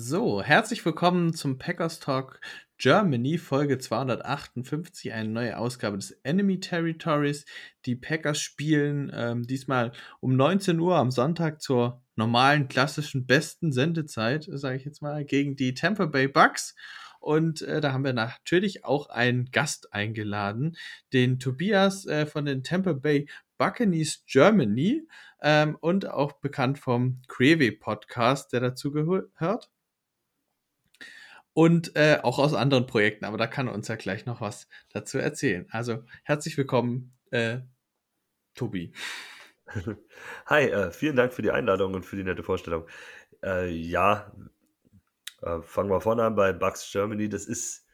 So, herzlich willkommen zum Packers Talk Germany, Folge 258, eine neue Ausgabe des Enemy Territories. Die Packers spielen ähm, diesmal um 19 Uhr am Sonntag zur normalen, klassischen, besten Sendezeit, sage ich jetzt mal, gegen die Tampa Bay Bucks. Und äh, da haben wir natürlich auch einen Gast eingeladen, den Tobias äh, von den Tampa Bay Buccaneers Germany ähm, und auch bekannt vom Creevy Podcast, der dazu gehört und äh, auch aus anderen Projekten, aber da kann er uns ja gleich noch was dazu erzählen. Also herzlich willkommen, äh, Tobi. Hi, äh, vielen Dank für die Einladung und für die nette Vorstellung. Äh, ja, äh, fangen wir vorne an bei Bugs Germany. Das ist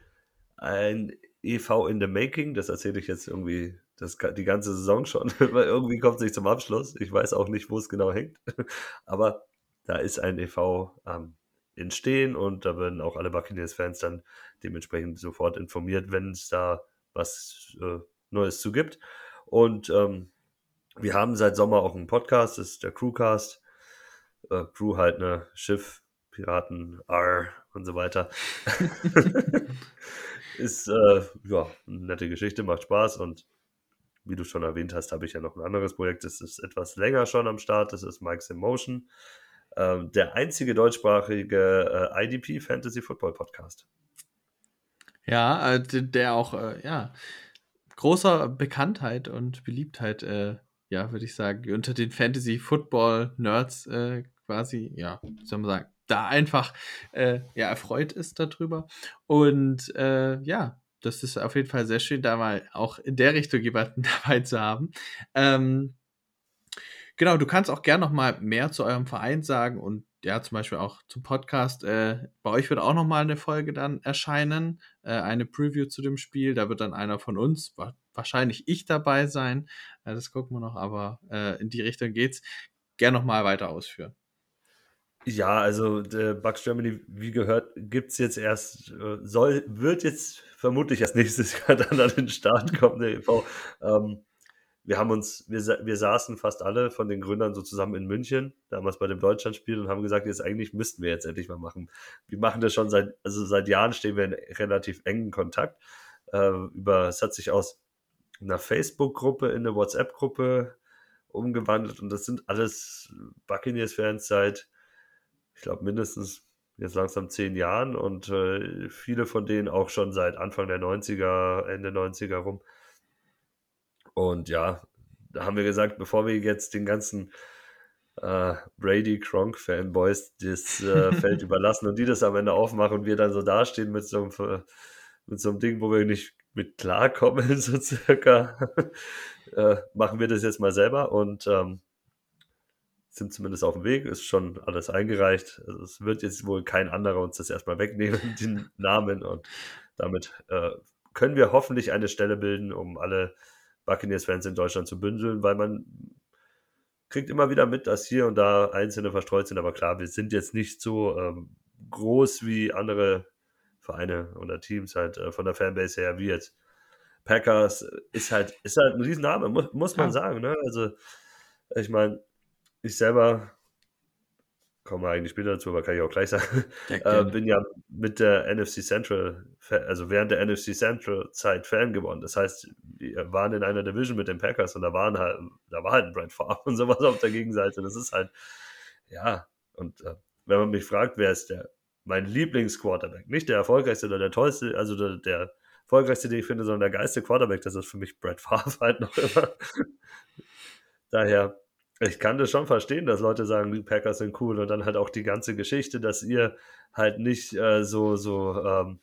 ein EV in the Making. Das erzähle ich jetzt irgendwie das, die ganze Saison schon, weil irgendwie kommt es nicht zum Abschluss. Ich weiß auch nicht, wo es genau hängt. Aber da ist ein EV am entstehen und da werden auch alle Buccaneers-Fans dann dementsprechend sofort informiert, wenn es da was äh, Neues zu gibt. Und ähm, wir haben seit Sommer auch einen Podcast, das ist der Crewcast. Äh, Crew halt, ne, Schiff, Piraten, R und so weiter. ist äh, ja eine nette Geschichte, macht Spaß und wie du schon erwähnt hast, habe ich ja noch ein anderes Projekt, das ist etwas länger schon am Start, das ist Mike's in Motion ähm, der einzige deutschsprachige äh, IDP Fantasy Football Podcast. Ja, äh, der auch, äh, ja, großer Bekanntheit und Beliebtheit, äh, ja, würde ich sagen, unter den Fantasy Football Nerds äh, quasi, ja, soll man sagen, da einfach äh, ja erfreut ist darüber. Und ja, das ist auf jeden Fall sehr schön, da mal auch in der Richtung jemanden dabei zu haben. Ähm, Genau, du kannst auch gerne noch mal mehr zu eurem Verein sagen und ja, zum Beispiel auch zum Podcast. Äh, bei euch wird auch noch mal eine Folge dann erscheinen, äh, eine Preview zu dem Spiel. Da wird dann einer von uns, wahrscheinlich ich dabei sein. Äh, das gucken wir noch, aber äh, in die Richtung geht's. Gerne noch mal weiter ausführen. Ja, also der Bucks Germany, wie gehört, gibt's jetzt erst, äh, soll, wird jetzt vermutlich erst nächstes Jahr dann an den Start kommen, der EV. Ähm, wir haben uns, wir, wir saßen fast alle von den Gründern so zusammen in München, damals bei dem Deutschlandspiel und haben gesagt, jetzt eigentlich müssten wir jetzt endlich mal machen. Wir machen das schon seit, also seit Jahren stehen wir in relativ engen Kontakt. Äh, über, es hat sich aus einer Facebook-Gruppe in eine WhatsApp-Gruppe umgewandelt und das sind alles Buccaneers-Fans seit, ich glaube, mindestens jetzt langsam zehn Jahren und äh, viele von denen auch schon seit Anfang der 90er, Ende 90er rum. Und ja, da haben wir gesagt, bevor wir jetzt den ganzen äh, Brady Kronk Fanboys das äh, Feld überlassen und die das am Ende aufmachen und wir dann so dastehen mit so einem, mit so einem Ding, wo wir nicht mit klarkommen, so circa, äh, machen wir das jetzt mal selber und ähm, sind zumindest auf dem Weg, ist schon alles eingereicht. Also es wird jetzt wohl kein anderer uns das erstmal wegnehmen, den Namen und damit äh, können wir hoffentlich eine Stelle bilden, um alle Buccaneers-Fans in Deutschland zu bündeln, weil man kriegt immer wieder mit, dass hier und da Einzelne verstreut sind. Aber klar, wir sind jetzt nicht so ähm, groß wie andere Vereine oder Teams halt äh, von der Fanbase her, wie jetzt Packers ist halt, ist halt ein Riesenname, muss, muss man sagen. Ne? Also, ich meine, ich selber kommen wir eigentlich später dazu, aber kann ich auch gleich sagen. äh, bin ja mit der NFC Central, also während der NFC Central Zeit Fan geworden. Das heißt, wir waren in einer Division mit den Packers und da waren halt, da war halt ein Brad Favre und sowas auf der Gegenseite. Das ist halt, ja, und äh, wenn man mich fragt, wer ist der, mein Lieblingsquarterback, nicht der erfolgreichste oder der tollste, also der, der erfolgreichste, den ich finde, sondern der geilste Quarterback, das ist für mich Brad Favre halt noch immer. Daher ich kann das schon verstehen, dass Leute sagen, die Packers sind cool und dann halt auch die ganze Geschichte, dass ihr halt nicht äh, so, so ähm,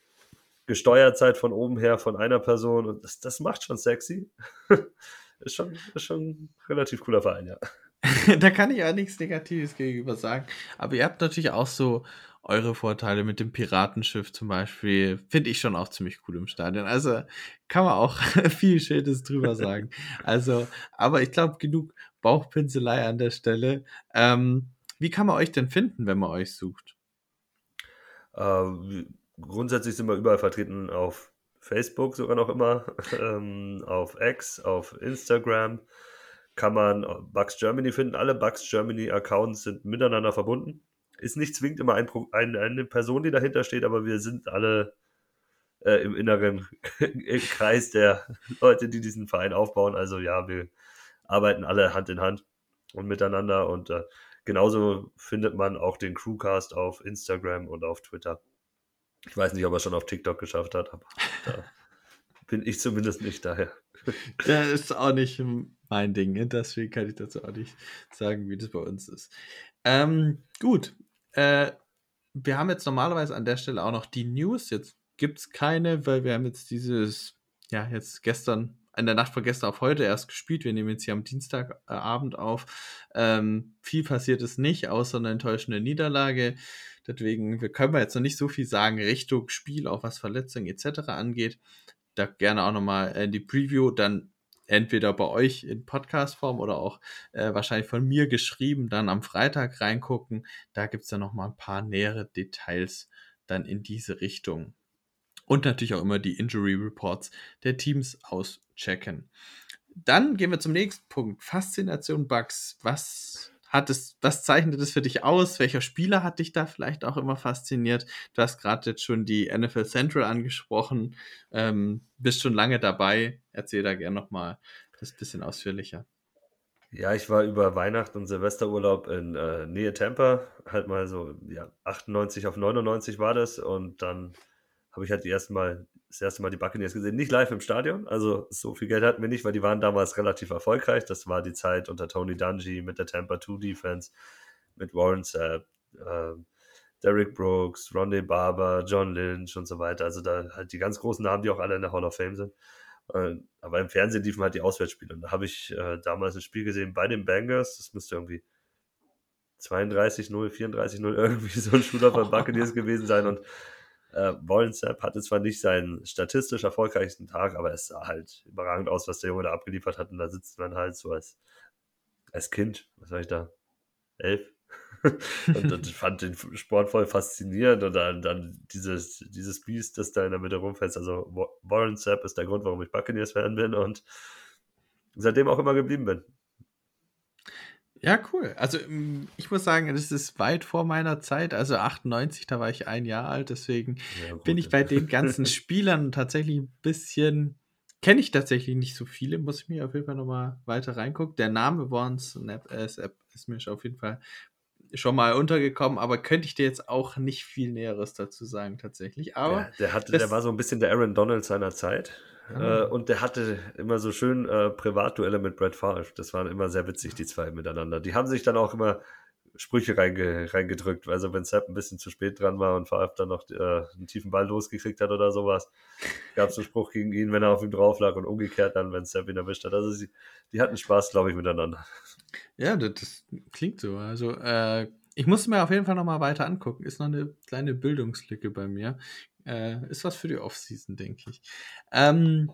gesteuert seid von oben her von einer Person und das, das macht schon sexy. ist, schon, ist schon ein relativ cooler Verein, ja. da kann ich auch nichts Negatives gegenüber sagen. Aber ihr habt natürlich auch so eure Vorteile mit dem Piratenschiff zum Beispiel. Finde ich schon auch ziemlich cool im Stadion. Also kann man auch viel Schönes drüber sagen. Also, aber ich glaube, genug Bauchpinselei an der Stelle. Ähm, wie kann man euch denn finden, wenn man euch sucht? Äh, grundsätzlich sind wir überall vertreten auf Facebook sogar noch immer, ähm, auf X, auf Instagram kann man Bugs Germany finden. Alle Bugs Germany Accounts sind miteinander verbunden. Ist nicht zwingend immer ein, ein, eine Person, die dahinter steht, aber wir sind alle äh, im inneren Kreis der Leute, die diesen Verein aufbauen. Also ja, wir arbeiten alle Hand in Hand und miteinander und äh, genauso findet man auch den Crewcast auf Instagram und auf Twitter. Ich weiß nicht, ob er schon auf TikTok geschafft hat, aber da bin ich zumindest nicht daher. Das ist auch nicht mein Ding, ne? deswegen kann ich dazu auch nicht sagen, wie das bei uns ist. Ähm, gut, äh, wir haben jetzt normalerweise an der Stelle auch noch die News. Jetzt gibt es keine, weil wir haben jetzt dieses, ja, jetzt gestern, in der Nacht von gestern auf heute erst gespielt. Wir nehmen jetzt hier am Dienstagabend auf. Ähm, viel passiert es nicht, außer eine enttäuschende Niederlage. Deswegen wir können wir jetzt noch nicht so viel sagen Richtung Spiel, auch was Verletzungen etc. angeht. Da gerne auch nochmal in die Preview dann entweder bei euch in Podcast-Form oder auch äh, wahrscheinlich von mir geschrieben, dann am Freitag reingucken. Da gibt es dann nochmal ein paar nähere Details dann in diese Richtung. Und natürlich auch immer die Injury Reports der Teams auschecken. Dann gehen wir zum nächsten Punkt. Faszination Bugs. Was hat es, was zeichnet es für dich aus? Welcher Spieler hat dich da vielleicht auch immer fasziniert? Du hast gerade jetzt schon die NFL Central angesprochen, ähm, bist schon lange dabei. Erzähl da gerne nochmal das bisschen ausführlicher. Ja, ich war über Weihnachten und Silvesterurlaub in äh, Nähe Tampa, halt mal so, ja, 98 auf 99 war das und dann habe ich halt die ersten Mal, das erste Mal die Buccaneers gesehen. Nicht live im Stadion, also so viel Geld hatten wir nicht, weil die waren damals relativ erfolgreich. Das war die Zeit unter Tony Dungy mit der Tampa 2 Defense, mit Warren Sapp, äh, Derek Brooks, Rondé Barber, John Lynch und so weiter. Also da halt die ganz großen Namen, die auch alle in der Hall of Fame sind. Äh, aber im Fernsehen liefen halt die Auswärtsspiele. Und da habe ich äh, damals ein Spiel gesehen bei den Bangers. Das müsste irgendwie 32-0, 34-0 irgendwie so ein Shooter von Buccaneers gewesen sein. Und äh, Wollensap hatte zwar nicht seinen statistisch erfolgreichsten Tag, aber es sah halt überragend aus, was der Junge da abgeliefert hat. Und da sitzt man halt so als, als Kind, was war ich da? Elf? und, und fand den Sport voll faszinierend und dann, dann dieses, dieses Biest, das da in der Mitte rumfällt. Also Warren Sapp ist der Grund, warum ich Buccaneers-Fan bin und seitdem auch immer geblieben bin. Ja, cool. Also mm, ich muss sagen, das ist weit vor meiner Zeit. Also 98, da war ich ein Jahr alt, deswegen ja, bin ich bei den ganzen Spielern tatsächlich ein bisschen, kenne ich tatsächlich nicht so viele, muss ich mir auf jeden Fall nochmal weiter reingucken. Der Name Warren Snap äh, ist mir auf jeden Fall schon mal untergekommen, aber könnte ich dir jetzt auch nicht viel Näheres dazu sagen, tatsächlich. Aber der, der, hatte, der war so ein bisschen der Aaron Donald seiner Zeit. Ah. Äh, und der hatte immer so schön äh, Privatduelle mit Brad Favre. Das waren immer sehr witzig, die zwei miteinander. Die haben sich dann auch immer Sprüche reinge reingedrückt. Also wenn Sepp ein bisschen zu spät dran war und Favre dann noch äh, einen tiefen Ball losgekriegt hat oder sowas, gab es einen Spruch gegen ihn, wenn er auf ihm drauf lag und umgekehrt dann, wenn Sepp ihn erwischt hat. Also sie, die hatten Spaß, glaube ich, miteinander. Ja, das, das klingt so. Also äh, ich muss mir auf jeden Fall nochmal weiter angucken. Ist noch eine kleine Bildungslücke bei mir. Äh, ist was für die Offseason, denke ich. Ähm,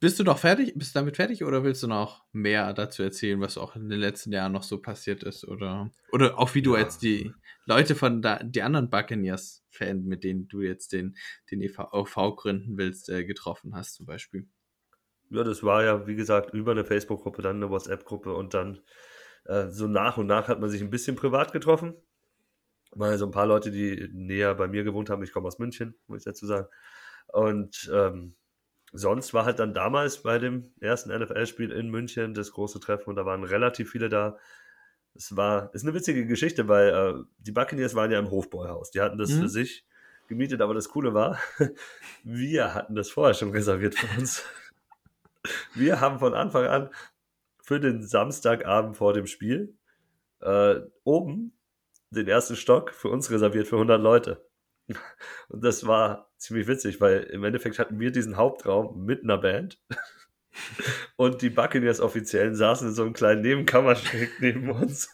bist du noch fertig? Bist du damit fertig oder willst du noch mehr dazu erzählen, was auch in den letzten Jahren noch so passiert ist? Oder, oder auch wie du ja. jetzt die Leute von da, die anderen Buccaneers-Fans, mit denen du jetzt den, den EV gründen willst, äh, getroffen hast, zum Beispiel? Ja, das war ja, wie gesagt, über eine Facebook-Gruppe, dann eine WhatsApp-Gruppe und dann äh, so nach und nach hat man sich ein bisschen privat getroffen mal so ein paar Leute, die näher bei mir gewohnt haben. Ich komme aus München, muss ich dazu sagen. Und ähm, sonst war halt dann damals bei dem ersten NFL-Spiel in München das große Treffen und da waren relativ viele da. Es war, ist eine witzige Geschichte, weil äh, die Buccaneers waren ja im Hofbräuhaus. Die hatten das mhm. für sich gemietet, aber das Coole war, wir hatten das vorher schon reserviert für uns. Wir haben von Anfang an für den Samstagabend vor dem Spiel äh, oben den ersten Stock für uns reserviert für 100 Leute. Und das war ziemlich witzig, weil im Endeffekt hatten wir diesen Hauptraum mit einer Band. Und die Buccaneers-Offiziellen saßen in so einem kleinen Nebenkammerschrank neben uns.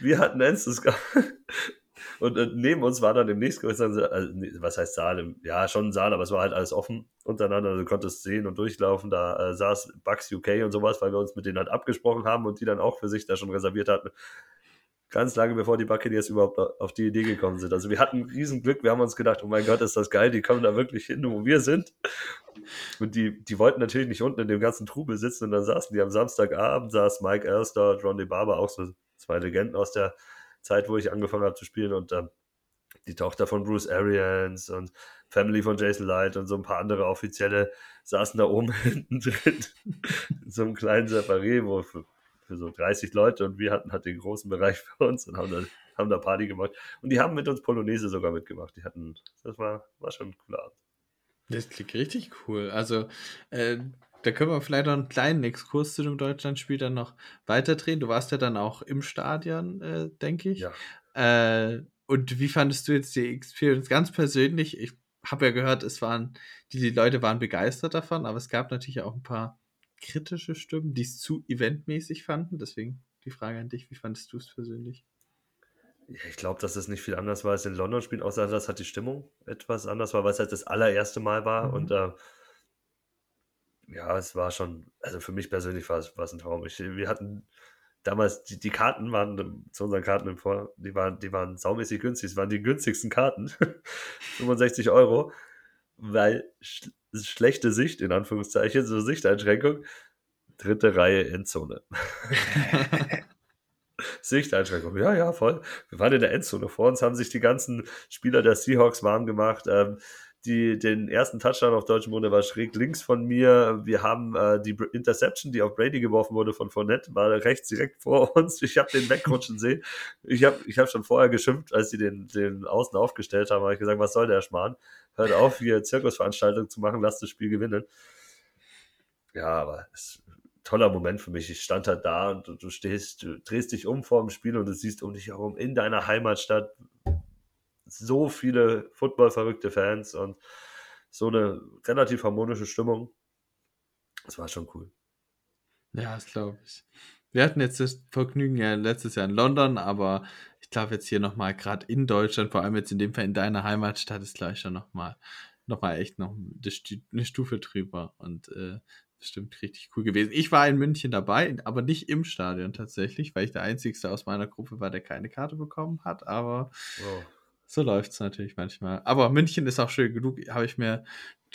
Wir hatten Enstes und äh, neben uns war dann im nächstgrößeren Saal, also, was heißt Saal? Ja, schon ein Saal, aber es war halt alles offen untereinander. Also du konntest sehen und durchlaufen. Da äh, saß Bucks UK und sowas, weil wir uns mit denen halt abgesprochen haben und die dann auch für sich da schon reserviert hatten. Ganz lange bevor die Buccaneers überhaupt auf die Idee gekommen sind. Also wir hatten riesen Glück. Wir haben uns gedacht, oh mein Gott, ist das geil. Die kommen da wirklich hin, wo wir sind. Und die, die wollten natürlich nicht unten in dem ganzen Trubel sitzen. Und dann saßen die am Samstagabend, saß Mike Elster, Ron Barber, auch so zwei Legenden aus der Zeit, wo ich angefangen habe zu spielen und ähm, die Tochter von Bruce Arians und Family von Jason Light und so ein paar andere Offizielle saßen da oben hinten drin in so einem kleinen Separé, wo für, so 30 Leute und wir hatten halt den großen Bereich für uns und haben da, haben da Party gemacht. Und die haben mit uns Polonaise sogar mitgemacht. Die hatten, das war, war schon klar. Das klingt richtig cool. Also, äh, da können wir vielleicht noch einen kleinen Exkurs zu dem Deutschlandspiel dann noch weiterdrehen. Du warst ja dann auch im Stadion, äh, denke ich. Ja. Äh, und wie fandest du jetzt die Experience ganz persönlich? Ich habe ja gehört, es waren, die, die Leute waren begeistert davon, aber es gab natürlich auch ein paar kritische Stimmen, die es zu eventmäßig fanden. Deswegen die Frage an dich, wie fandest du es persönlich? Ja, ich glaube, dass es nicht viel anders war als in London spielen, außer dass halt die Stimmung etwas anders war, weil es halt das allererste Mal war mhm. und äh, ja, es war schon, also für mich persönlich war es, war es ein Traum. Ich, wir hatten damals, die, die Karten waren zu unseren Karten im Vor, die waren, die waren saumäßig günstig. Es waren die günstigsten Karten. 65 Euro, weil schlechte Sicht, in Anführungszeichen, so Sichteinschränkung, dritte Reihe Endzone. Sichteinschränkung, ja, ja, voll. Wir waren in der Endzone. Vor uns haben sich die ganzen Spieler der Seahawks warm gemacht. Ähm, die, den ersten Touchdown auf deutschem Boden, war schräg links von mir. Wir haben äh, die Interception, die auf Brady geworfen wurde von Fournette, war rechts direkt vor uns. Ich habe den wegrutschen sehen. Ich habe ich hab schon vorher geschimpft, als sie den, den Außen aufgestellt haben, habe ich gesagt, was soll der Schmarrn? Hört auf, hier Zirkusveranstaltung zu machen, lasst das Spiel gewinnen. Ja, aber es toller Moment für mich. Ich stand halt da und du, du stehst, du drehst dich um vor dem Spiel und du siehst um dich herum in deiner Heimatstadt so viele Football-verrückte Fans und so eine relativ harmonische Stimmung. Das war schon cool. Ja, das glaube ich. Wir hatten jetzt das Vergnügen ja letztes Jahr in London, aber ich glaube jetzt hier nochmal gerade in Deutschland, vor allem jetzt in dem Fall in deiner Heimatstadt, ist gleich schon nochmal noch mal echt noch eine Stufe drüber und äh, bestimmt richtig cool gewesen. Ich war in München dabei, aber nicht im Stadion tatsächlich, weil ich der Einzige aus meiner Gruppe war, der keine Karte bekommen hat, aber oh. So läuft es natürlich manchmal. Aber München ist auch schön genug. Habe ich mir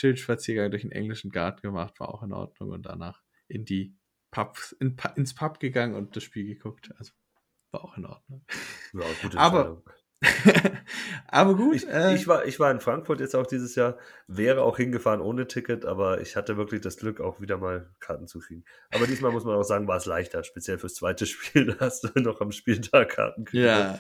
einen Spaziergang durch den englischen Garten gemacht, war auch in Ordnung und danach in die Pubs, in, ins Pub gegangen und das Spiel geguckt. Also war auch in Ordnung. Ja, gute aber, aber gut. Ich, äh, ich, war, ich war in Frankfurt jetzt auch dieses Jahr, wäre auch hingefahren ohne Ticket, aber ich hatte wirklich das Glück, auch wieder mal Karten zu kriegen. Aber diesmal muss man auch sagen, war es leichter, speziell fürs zweite Spiel. Da hast du noch am Spieltag Karten gekriegt. Ja,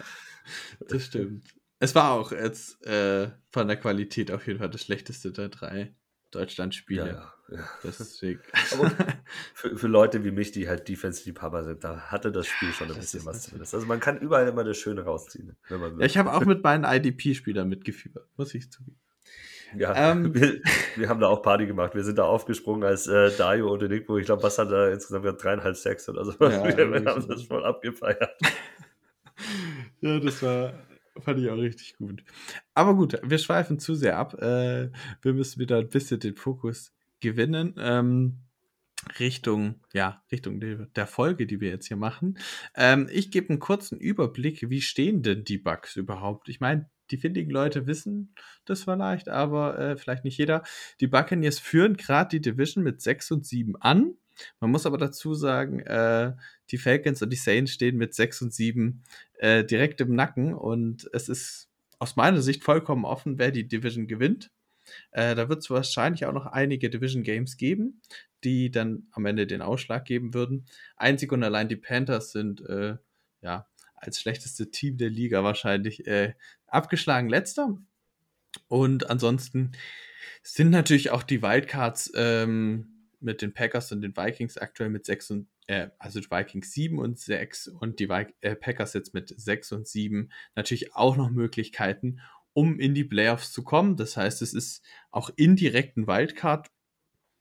das stimmt. Es war auch jetzt äh, von der Qualität auf jeden Fall das schlechteste der drei Deutschland-Spiele. Ja, ja. Deswegen. Aber für, für, Leute wie mich, die halt Defense-Liebhaber sind, da hatte das Spiel schon ein das bisschen was zumindest. Also man kann überall immer das Schöne rausziehen. Wenn man ja, ich habe auch mit meinen IDP-Spielern mitgefiebert, muss ich zugeben. Ja, ähm, wir, wir, haben da auch Party gemacht. Wir sind da aufgesprungen als äh, Dario und Enigmo. Ich glaube, was hat er insgesamt? Dreieinhalb, sechs oder so. Ja, wir, wir haben das voll abgefeiert. ja, das war Fand ich auch richtig gut. Aber gut, wir schweifen zu sehr ab. Äh, wir müssen wieder ein bisschen den Fokus gewinnen. Ähm, Richtung, ja, Richtung der Folge, die wir jetzt hier machen. Ähm, ich gebe einen kurzen Überblick, wie stehen denn die Bugs überhaupt? Ich meine, die findigen Leute wissen das vielleicht, aber äh, vielleicht nicht jeder. Die Buccaneers führen gerade die Division mit 6 und 7 an. Man muss aber dazu sagen, äh, die Falcons und die Saints stehen mit 6 und 7 äh, direkt im Nacken und es ist aus meiner Sicht vollkommen offen, wer die Division gewinnt. Äh, da wird es wahrscheinlich auch noch einige Division Games geben, die dann am Ende den Ausschlag geben würden. Einzig und allein die Panthers sind äh, ja als schlechteste Team der Liga wahrscheinlich äh, abgeschlagen letzter. Und ansonsten sind natürlich auch die Wildcards ähm, mit den Packers und den Vikings aktuell mit 6 und äh, also Vikings 7 und 6 und die Vi äh, Packers jetzt mit 6 und 7 natürlich auch noch Möglichkeiten, um in die Playoffs zu kommen. Das heißt, es ist auch indirekt ein Wildcard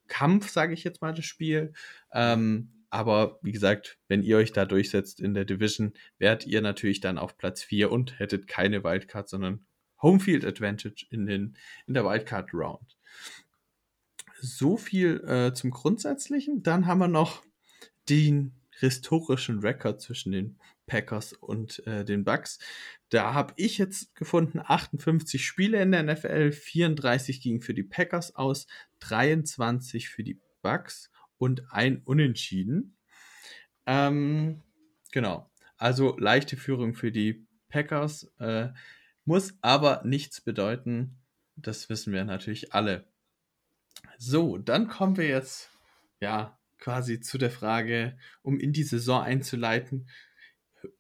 Kampf, sage ich jetzt mal, das Spiel. Ähm, aber wie gesagt, wenn ihr euch da durchsetzt in der Division, wärt ihr natürlich dann auf Platz 4 und hättet keine Wildcard, sondern Homefield Advantage in, den, in der Wildcard Round. So viel äh, zum Grundsätzlichen. Dann haben wir noch den historischen Rekord zwischen den Packers und äh, den Bucks. Da habe ich jetzt gefunden 58 Spiele in der NFL, 34 gingen für die Packers aus, 23 für die Bucks und ein Unentschieden. Ähm, genau. Also leichte Führung für die Packers. Äh, muss aber nichts bedeuten. Das wissen wir natürlich alle. So, dann kommen wir jetzt ja quasi zu der Frage, um in die Saison einzuleiten.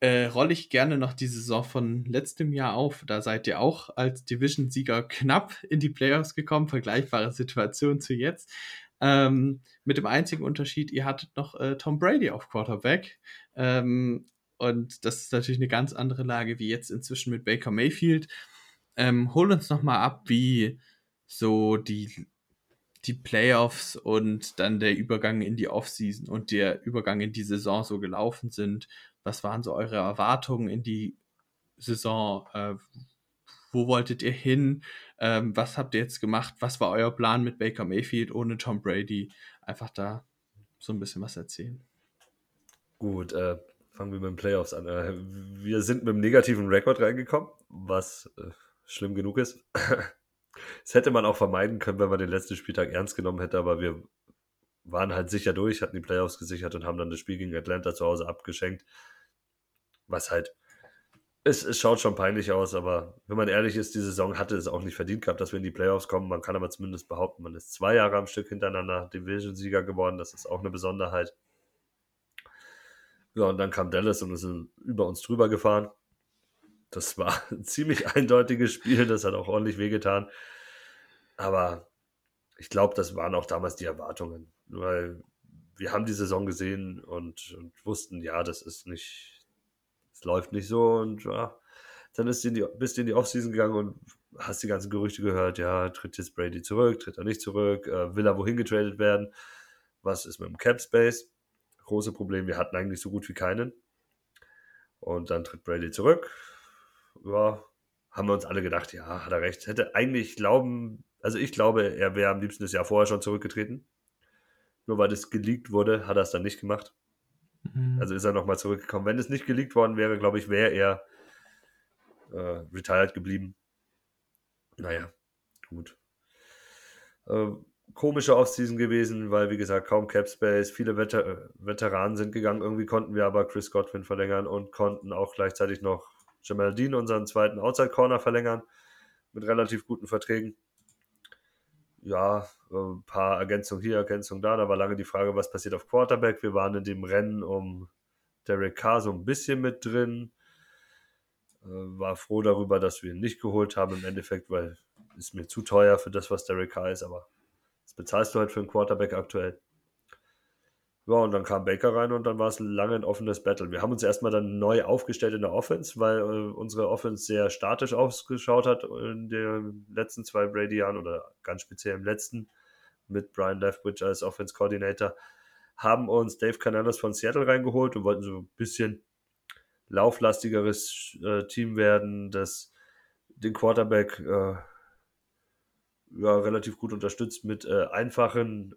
Äh, rolle ich gerne noch die Saison von letztem Jahr auf. Da seid ihr auch als Division-Sieger knapp in die Playoffs gekommen. Vergleichbare Situation zu jetzt. Ähm, mit dem einzigen Unterschied, ihr hattet noch äh, Tom Brady auf Quarterback. Ähm, und das ist natürlich eine ganz andere Lage wie jetzt inzwischen mit Baker Mayfield. Ähm, hol uns nochmal ab, wie so die, die Playoffs und dann der Übergang in die Offseason und der Übergang in die Saison so gelaufen sind. Was waren so eure Erwartungen in die Saison? Äh, wo wolltet ihr hin? Ähm, was habt ihr jetzt gemacht? Was war euer Plan mit Baker Mayfield ohne Tom Brady? Einfach da so ein bisschen was erzählen. Gut, äh, fangen wir mit den Playoffs an. Äh, wir sind mit einem negativen Rekord reingekommen, was äh, schlimm genug ist. Das hätte man auch vermeiden können, wenn man den letzten Spieltag ernst genommen hätte, aber wir waren halt sicher durch, hatten die Playoffs gesichert und haben dann das Spiel gegen Atlanta zu Hause abgeschenkt. Was halt es, es, schaut schon peinlich aus, aber wenn man ehrlich ist, die Saison hatte es auch nicht verdient gehabt, dass wir in die Playoffs kommen. Man kann aber zumindest behaupten, man ist zwei Jahre am Stück hintereinander Division-Sieger geworden. Das ist auch eine Besonderheit. Ja, und dann kam Dallas und ist über uns drüber gefahren. Das war ein ziemlich eindeutiges Spiel, das hat auch ordentlich wehgetan. Aber ich glaube, das waren auch damals die Erwartungen, weil wir haben die Saison gesehen und, und wussten, ja, das ist nicht, es läuft nicht so und ja, dann ist die, bist du in die Offseason gegangen und hast die ganzen Gerüchte gehört, ja, tritt jetzt Brady zurück, tritt er nicht zurück, äh, will er wohin getradet werden, was ist mit dem Cap Space? Große Problem, wir hatten eigentlich so gut wie keinen. Und dann tritt Brady zurück. Ja, haben wir uns alle gedacht, ja, hat er recht. Hätte eigentlich glauben, also ich glaube, er wäre am liebsten das Jahr vorher schon zurückgetreten. Nur weil das geleakt wurde, hat er es dann nicht gemacht. Mhm. Also ist er nochmal zurückgekommen. Wenn es nicht geleakt worden wäre, glaube ich, wäre er äh, retired geblieben. Naja, gut. Äh, komische Offseason gewesen, weil, wie gesagt, kaum Cap Space, viele Veter Veteranen sind gegangen. Irgendwie konnten wir aber Chris Godwin verlängern und konnten auch gleichzeitig noch Jamal Dean, unseren zweiten Outside Corner, verlängern mit relativ guten Verträgen ja, ein paar Ergänzungen hier, Ergänzungen da. Da war lange die Frage, was passiert auf Quarterback. Wir waren in dem Rennen um Derek Carr so ein bisschen mit drin. Äh, war froh darüber, dass wir ihn nicht geholt haben im Endeffekt, weil es mir zu teuer für das, was Derek Carr ist. Aber das bezahlst du halt für einen Quarterback aktuell. Ja, und dann kam Baker rein und dann war es lange ein offenes Battle. Wir haben uns erstmal dann neu aufgestellt in der Offense, weil äh, unsere Offense sehr statisch ausgeschaut hat in den letzten zwei Brady-Jahren oder ganz speziell im letzten mit Brian Leftwich als Offense Coordinator. Haben uns Dave Canales von Seattle reingeholt und wollten so ein bisschen lauflastigeres äh, Team werden, das den Quarterback äh, ja, relativ gut unterstützt mit äh, einfachen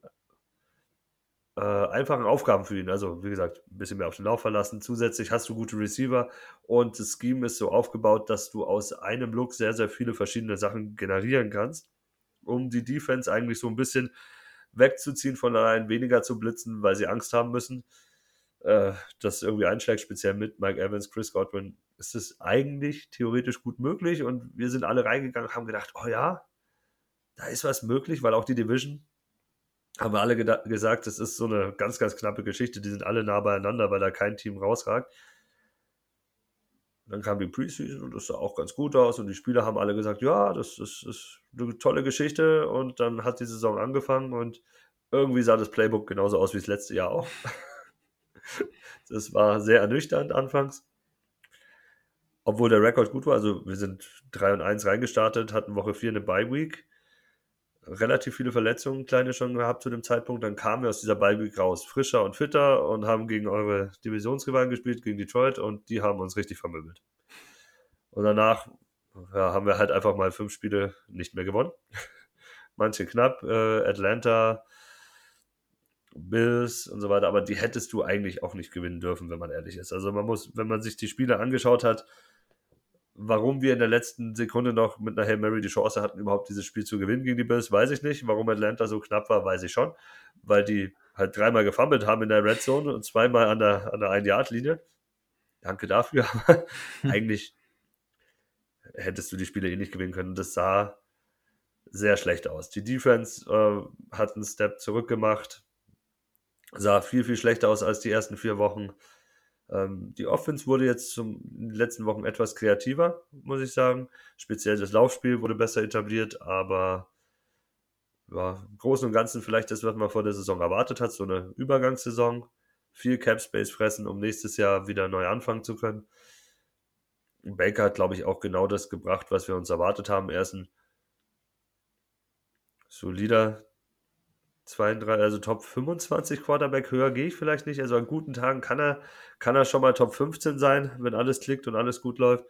äh, einfachen Aufgaben für ihn. Also, wie gesagt, ein bisschen mehr auf den Lauf verlassen. Zusätzlich hast du gute Receiver und das Scheme ist so aufgebaut, dass du aus einem Look sehr, sehr viele verschiedene Sachen generieren kannst, um die Defense eigentlich so ein bisschen wegzuziehen von allein, weniger zu blitzen, weil sie Angst haben müssen. Äh, das irgendwie einschlägt, speziell mit Mike Evans, Chris Godwin, ist es eigentlich theoretisch gut möglich und wir sind alle reingegangen, haben gedacht, oh ja, da ist was möglich, weil auch die Division haben wir alle gesagt, das ist so eine ganz, ganz knappe Geschichte. Die sind alle nah beieinander, weil da kein Team rausragt. Dann kam die Preseason und das sah auch ganz gut aus und die Spieler haben alle gesagt, ja, das, das ist eine tolle Geschichte und dann hat die Saison angefangen und irgendwie sah das Playbook genauso aus wie das letzte Jahr auch. das war sehr ernüchternd anfangs. Obwohl der Rekord gut war, also wir sind 3 und 1 reingestartet, hatten Woche 4 eine Bye Week relativ viele Verletzungen, kleine schon gehabt zu dem Zeitpunkt. Dann kamen wir aus dieser Bye raus, frischer und fitter und haben gegen eure Divisionsrivalen gespielt, gegen Detroit und die haben uns richtig vermöbelt. Und danach ja, haben wir halt einfach mal fünf Spiele nicht mehr gewonnen. Manche knapp, äh, Atlanta, Bills und so weiter, aber die hättest du eigentlich auch nicht gewinnen dürfen, wenn man ehrlich ist. Also man muss, wenn man sich die Spiele angeschaut hat, warum wir in der letzten Sekunde noch mit einer Hail Mary die Chance hatten, überhaupt dieses Spiel zu gewinnen gegen die Bills, weiß ich nicht. Warum Atlanta so knapp war, weiß ich schon. Weil die halt dreimal gefummelt haben in der Red Zone und zweimal an der, an der 1-Yard-Linie. Danke dafür. Aber eigentlich hättest du die Spiele eh nicht gewinnen können. Das sah sehr schlecht aus. Die Defense äh, hat einen Step zurückgemacht. Sah viel, viel schlechter aus als die ersten vier Wochen. Ähm, die Offense wurde jetzt zum, in den letzten Wochen etwas kreativer, muss ich sagen. Speziell das Laufspiel wurde besser etabliert, aber ja, im Großen und Ganzen vielleicht das, was man vor der Saison erwartet hat, so eine Übergangssaison. Viel Cap Space fressen, um nächstes Jahr wieder neu anfangen zu können. Baker hat, glaube ich, auch genau das gebracht, was wir uns erwartet haben. Er ist ein solider 32, also Top 25 Quarterback, höher gehe ich vielleicht nicht. Also an guten Tagen kann er, kann er schon mal Top 15 sein, wenn alles klickt und alles gut läuft.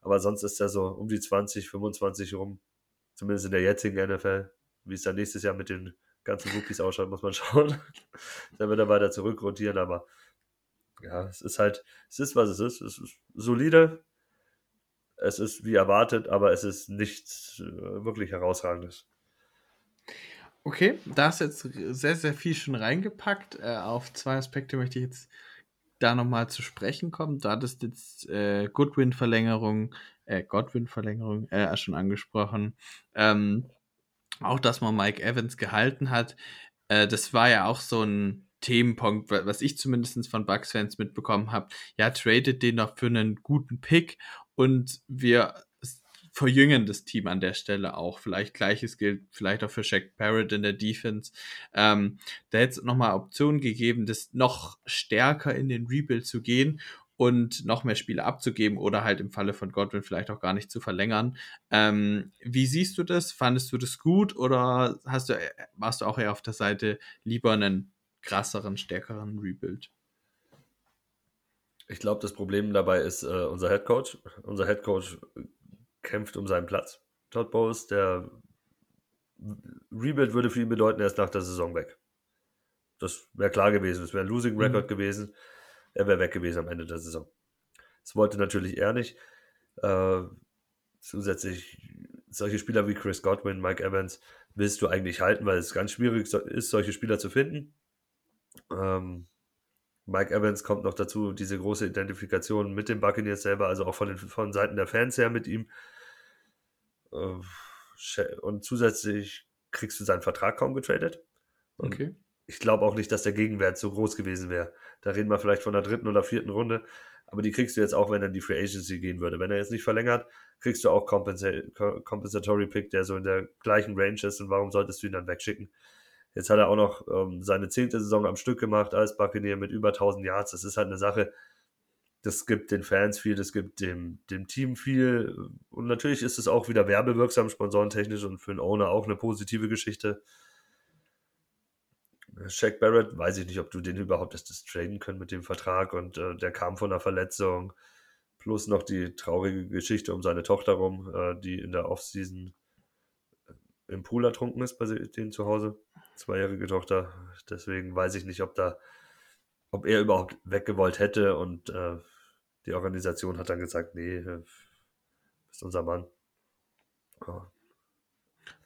Aber sonst ist er so um die 20, 25 rum. Zumindest in der jetzigen NFL. Wie es dann nächstes Jahr mit den ganzen Rookies ausschaut, muss man schauen. dann wird er weiter zurückrotieren, aber ja, es ist halt, es ist, was es ist. Es ist solide. Es ist wie erwartet, aber es ist nichts äh, wirklich herausragendes. Okay, da ist jetzt sehr, sehr viel schon reingepackt. Äh, auf zwei Aspekte möchte ich jetzt da nochmal zu sprechen kommen. Du hattest jetzt äh, Goodwin-Verlängerung, äh, Godwin-Verlängerung äh, schon angesprochen. Ähm, auch, dass man Mike Evans gehalten hat. Äh, das war ja auch so ein Themenpunkt, was ich zumindest von Bucks-Fans mitbekommen habe. Ja, tradet den noch für einen guten Pick und wir verjüngen das Team an der Stelle auch. Vielleicht gleiches gilt vielleicht auch für Shaq Barrett in der Defense. Ähm, da hätte es nochmal Optionen gegeben, das noch stärker in den Rebuild zu gehen und noch mehr Spiele abzugeben oder halt im Falle von Godwin vielleicht auch gar nicht zu verlängern. Ähm, wie siehst du das? Fandest du das gut oder hast du, warst du auch eher auf der Seite lieber einen krasseren, stärkeren Rebuild? Ich glaube, das Problem dabei ist äh, unser Head Coach. Unser Head Coach kämpft um seinen Platz. Todd Bowles, der Rebuild würde für ihn bedeuten, er ist nach der Saison weg. Das wäre klar gewesen. Es wäre ein Losing Record mhm. gewesen. Er wäre weg gewesen am Ende der Saison. Das wollte natürlich er nicht. Äh, zusätzlich solche Spieler wie Chris Godwin, Mike Evans willst du eigentlich halten, weil es ganz schwierig ist, solche Spieler zu finden. Ähm, Mike Evans kommt noch dazu, diese große Identifikation mit dem Buccaneers selber, also auch von den von Seiten der Fans her mit ihm. Äh, und zusätzlich kriegst du seinen Vertrag kaum getradet. Und okay. Ich glaube auch nicht, dass der Gegenwert so groß gewesen wäre. Da reden wir vielleicht von der dritten oder vierten Runde. Aber die kriegst du jetzt auch, wenn er in die Free Agency gehen würde. Wenn er jetzt nicht verlängert, kriegst du auch Compensa Compensatory Pick, der so in der gleichen Range ist. Und warum solltest du ihn dann wegschicken? Jetzt hat er auch noch ähm, seine zehnte Saison am Stück gemacht als Buccaneer mit über 1000 Yards. Das ist halt eine Sache, das gibt den Fans viel, das gibt dem, dem Team viel. Und natürlich ist es auch wieder werbewirksam, sponsorentechnisch und für den Owner auch eine positive Geschichte. Shaq Barrett, weiß ich nicht, ob du den überhaupt hättest traden können mit dem Vertrag und äh, der kam von einer Verletzung. Plus noch die traurige Geschichte um seine Tochter rum, äh, die in der Offseason äh, im Pool ertrunken ist bei denen zu Hause. Zweijährige Tochter. Deswegen weiß ich nicht, ob da, ob er überhaupt weggewollt hätte und äh, die Organisation hat dann gesagt, nee, äh, ist unser Mann. Ja.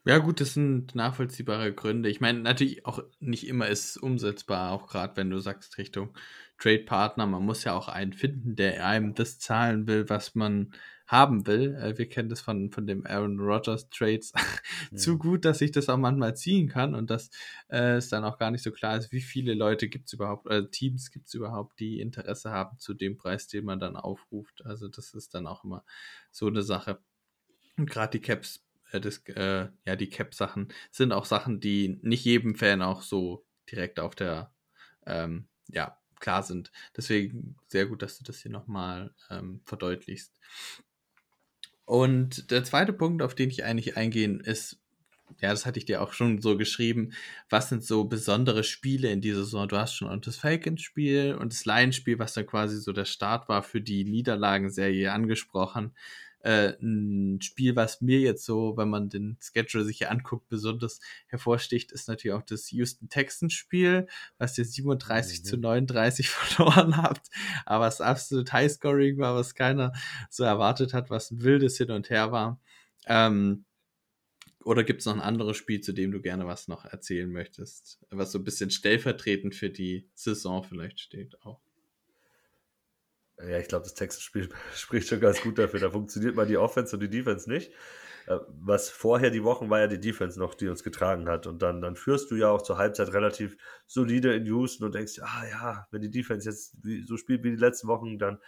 ja. gut, das sind nachvollziehbare Gründe. Ich meine, natürlich auch nicht immer ist es umsetzbar, auch gerade wenn du sagst Richtung Trade-Partner. Man muss ja auch einen finden, der einem das zahlen will, was man haben will. Äh, wir kennen das von, von dem Aaron Rodgers Trades zu mhm. gut, dass ich das auch manchmal ziehen kann und dass äh, es dann auch gar nicht so klar ist, wie viele Leute gibt es überhaupt, oder äh, Teams gibt es überhaupt, die Interesse haben zu dem Preis, den man dann aufruft. Also das ist dann auch immer so eine Sache. Und gerade die Caps, äh, das, äh, ja, die Cap-Sachen sind auch Sachen, die nicht jedem Fan auch so direkt auf der, ähm, ja, klar sind. Deswegen sehr gut, dass du das hier nochmal ähm, verdeutlichst. Und der zweite Punkt, auf den ich eigentlich eingehen, ist ja, das hatte ich dir auch schon so geschrieben, was sind so besondere Spiele in dieser Saison? Du hast schon das Falcons-Spiel und das Lions-Spiel, was dann quasi so der Start war für die Niederlagenserie angesprochen. Äh, ein Spiel, was mir jetzt so, wenn man den Schedule sich hier anguckt, besonders hervorsticht, ist natürlich auch das Houston Texans Spiel, was ihr 37 mhm. zu 39 verloren habt, aber es absolut Highscoring war, was keiner so erwartet hat, was ein wildes Hin und Her war. Ähm, oder gibt es noch ein anderes Spiel, zu dem du gerne was noch erzählen möchtest, was so ein bisschen stellvertretend für die Saison vielleicht steht auch? Ja, ich glaube, das Texas-Spiel spricht schon ganz gut dafür. Da funktioniert mal die Offense und die Defense nicht. Äh, was vorher die Wochen war ja die Defense noch, die uns getragen hat. Und dann, dann führst du ja auch zur Halbzeit relativ solide in Houston und denkst, ah ja, wenn die Defense jetzt so spielt wie die letzten Wochen, dann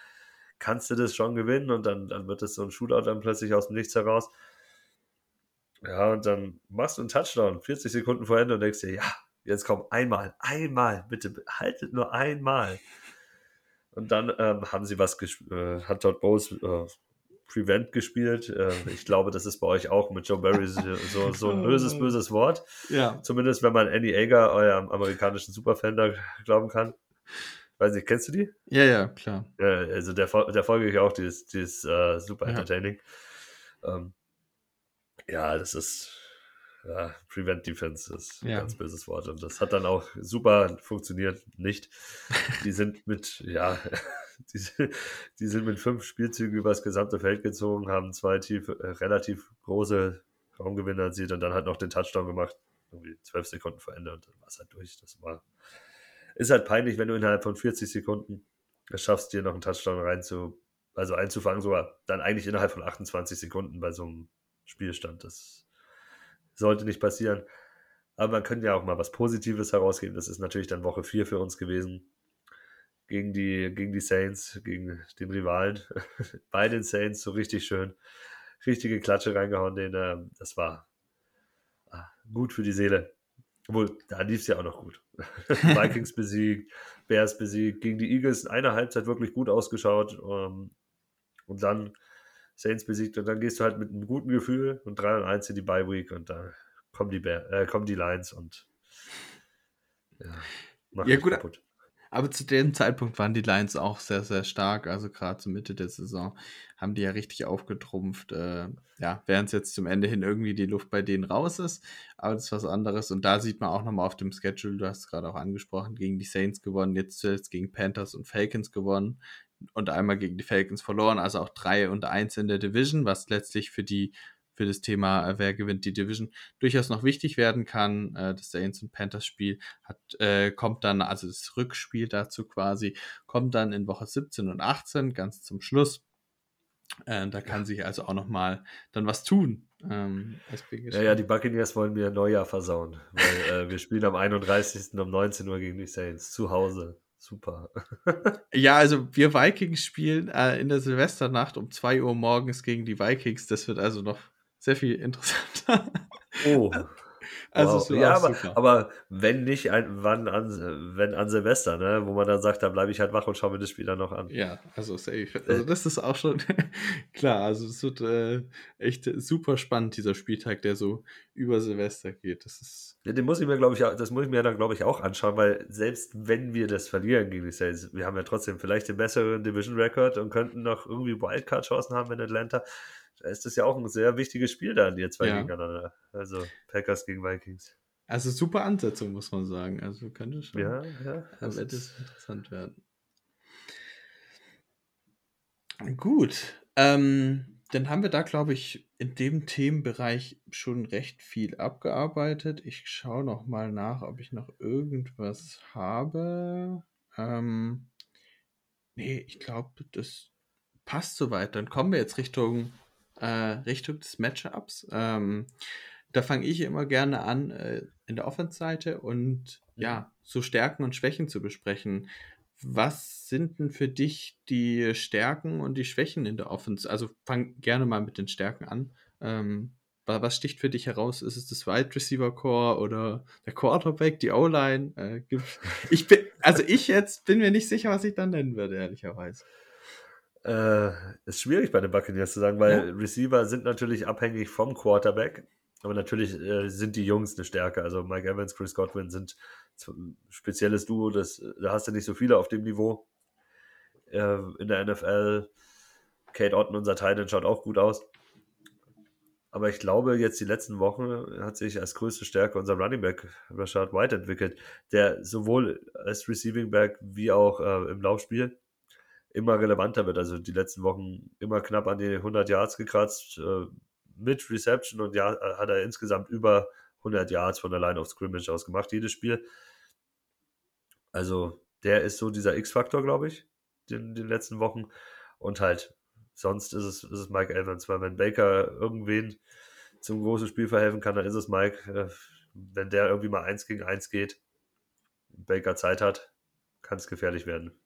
kannst du das schon gewinnen und dann, dann wird es so ein Shootout dann plötzlich aus dem Nichts heraus. Ja, und dann machst du einen Touchdown, 40 Sekunden vor Ende und denkst dir, ja, jetzt komm, einmal, einmal, bitte, haltet nur einmal. Und dann ähm, haben sie was äh, hat Todd Bowles äh, Prevent gespielt. Äh, ich glaube, das ist bei euch auch mit Joe Barry so, so ein böses, böses Wort. Ja. Zumindest, wenn man Andy Ager, eurem amerikanischen Superfan, da glauben kann. Weiß nicht, kennst du die? Ja, ja, klar. Ja, also der, der folge ich auch, die ist, die ist uh, super entertaining. Ja. Ähm, ja, das ist ja, Prevent Defense ist ein ganz böses Wort. Und das hat dann auch super funktioniert. Nicht. Die sind mit, ja, die, die sind mit fünf Spielzügen über das gesamte Feld gezogen, haben zwei tief, äh, relativ große Raumgewinne erzielt und dann hat noch den Touchdown gemacht. Irgendwie zwölf Sekunden vor Ende und dann war es halt durch. Das war, ist halt peinlich, wenn du innerhalb von 40 Sekunden es schaffst, dir noch einen Touchdown rein zu, also einzufangen, sogar dann eigentlich innerhalb von 28 Sekunden bei so einem Spielstand. Das sollte nicht passieren. Aber man könnte ja auch mal was Positives herausgeben. Das ist natürlich dann Woche 4 für uns gewesen. Gegen die, gegen die Saints, gegen den Rivalen. Bei den Saints so richtig schön. Richtige Klatsche reingehauen. Den, äh, das war ah, gut für die Seele. Obwohl, da lief es ja auch noch gut. Vikings besiegt, Bears besiegt, gegen die Eagles in einer Halbzeit wirklich gut ausgeschaut. Ähm, und dann Saints besiegt und dann gehst du halt mit einem guten Gefühl und 3 und 1 in die Bye Week und da kommen die, Bear, äh, kommen die Lions und ja, ja gut, kaputt. Aber zu dem Zeitpunkt waren die Lions auch sehr, sehr stark. Also gerade zur Mitte der Saison haben die ja richtig aufgetrumpft. Äh, ja, während es jetzt zum Ende hin irgendwie die Luft bei denen raus ist. Aber das ist was anderes. Und da sieht man auch nochmal auf dem Schedule, du hast es gerade auch angesprochen, gegen die Saints gewonnen, jetzt zuletzt gegen Panthers und Falcons gewonnen und einmal gegen die Falcons verloren, also auch 3 und 1 in der Division, was letztlich für die für das Thema, äh, wer gewinnt die Division, durchaus noch wichtig werden kann. Äh, das Saints und Panthers Spiel hat, äh, kommt dann, also das Rückspiel dazu quasi, kommt dann in Woche 17 und 18, ganz zum Schluss. Äh, da kann ja. sich also auch noch mal dann was tun. Ähm, ja, ja, die Buccaneers wollen mir Neujahr versauen, weil äh, wir spielen am 31. um 19 Uhr gegen die Saints zu Hause. Super. ja, also wir Vikings spielen äh, in der Silvesternacht um 2 Uhr morgens gegen die Vikings. Das wird also noch sehr viel interessanter. Oh. Also wow. ja, aber, aber, wenn nicht, ein, wann an, wenn an Silvester, ne, wo man dann sagt, da bleibe ich halt wach und schaue mir das Spiel dann noch an. Ja, also safe. Also das ist auch schon klar. Also es wird äh, echt super spannend dieser Spieltag, der so über Silvester geht. Das ist ja, den muss ich mir, glaube ich, das muss ich mir dann, glaube ich, auch anschauen, weil selbst wenn wir das verlieren gegen die Saints, wir haben ja trotzdem vielleicht den besseren Division Record und könnten noch irgendwie Wildcard-Chancen haben in Atlanta da ist das ja auch ein sehr wichtiges Spiel dann, die zwei ja. gegeneinander. Also Packers gegen Vikings. Also super Ansetzung, muss man sagen. Also könnte schon ja, ja, am Ende interessant werden. Gut. Ähm, dann haben wir da, glaube ich, in dem Themenbereich schon recht viel abgearbeitet. Ich schaue noch mal nach, ob ich noch irgendwas habe. Ähm, nee, ich glaube, das passt soweit. Dann kommen wir jetzt Richtung äh, Richtung des Matchups. Ähm, da fange ich immer gerne an äh, in der Offense-Seite und ja, so Stärken und Schwächen zu besprechen. Was sind denn für dich die Stärken und die Schwächen in der Offense? Also fang gerne mal mit den Stärken an. Ähm, was sticht für dich heraus? Ist es das Wide Receiver Core oder der Quarterback, die O-Line? Äh, ich bin, also ich jetzt bin mir nicht sicher, was ich dann nennen würde, ehrlicherweise. Äh, ist schwierig bei den Buccaneers zu sagen, weil ja. Receiver sind natürlich abhängig vom Quarterback. Aber natürlich äh, sind die Jungs eine Stärke. Also Mike Evans, Chris Godwin sind ein spezielles Duo. Das, da hast du nicht so viele auf dem Niveau äh, in der NFL. Kate Otten, unser Titan, schaut auch gut aus. Aber ich glaube, jetzt die letzten Wochen hat sich als größte Stärke unser Running Back Rashad White entwickelt, der sowohl als Receiving Back wie auch äh, im Laufspiel immer relevanter wird. Also die letzten Wochen immer knapp an die 100 Yards gekratzt, äh, mit Reception und ja, hat er insgesamt über 100 Yards von der Line of Scrimmage aus gemacht, jedes Spiel. Also der ist so dieser X-Faktor, glaube ich, in den letzten Wochen. Und halt, sonst ist es, ist es Mike Evans, weil wenn Baker irgendwen zum großen Spiel verhelfen kann, dann ist es Mike. Äh, wenn der irgendwie mal eins gegen eins geht, Baker Zeit hat, kann es gefährlich werden.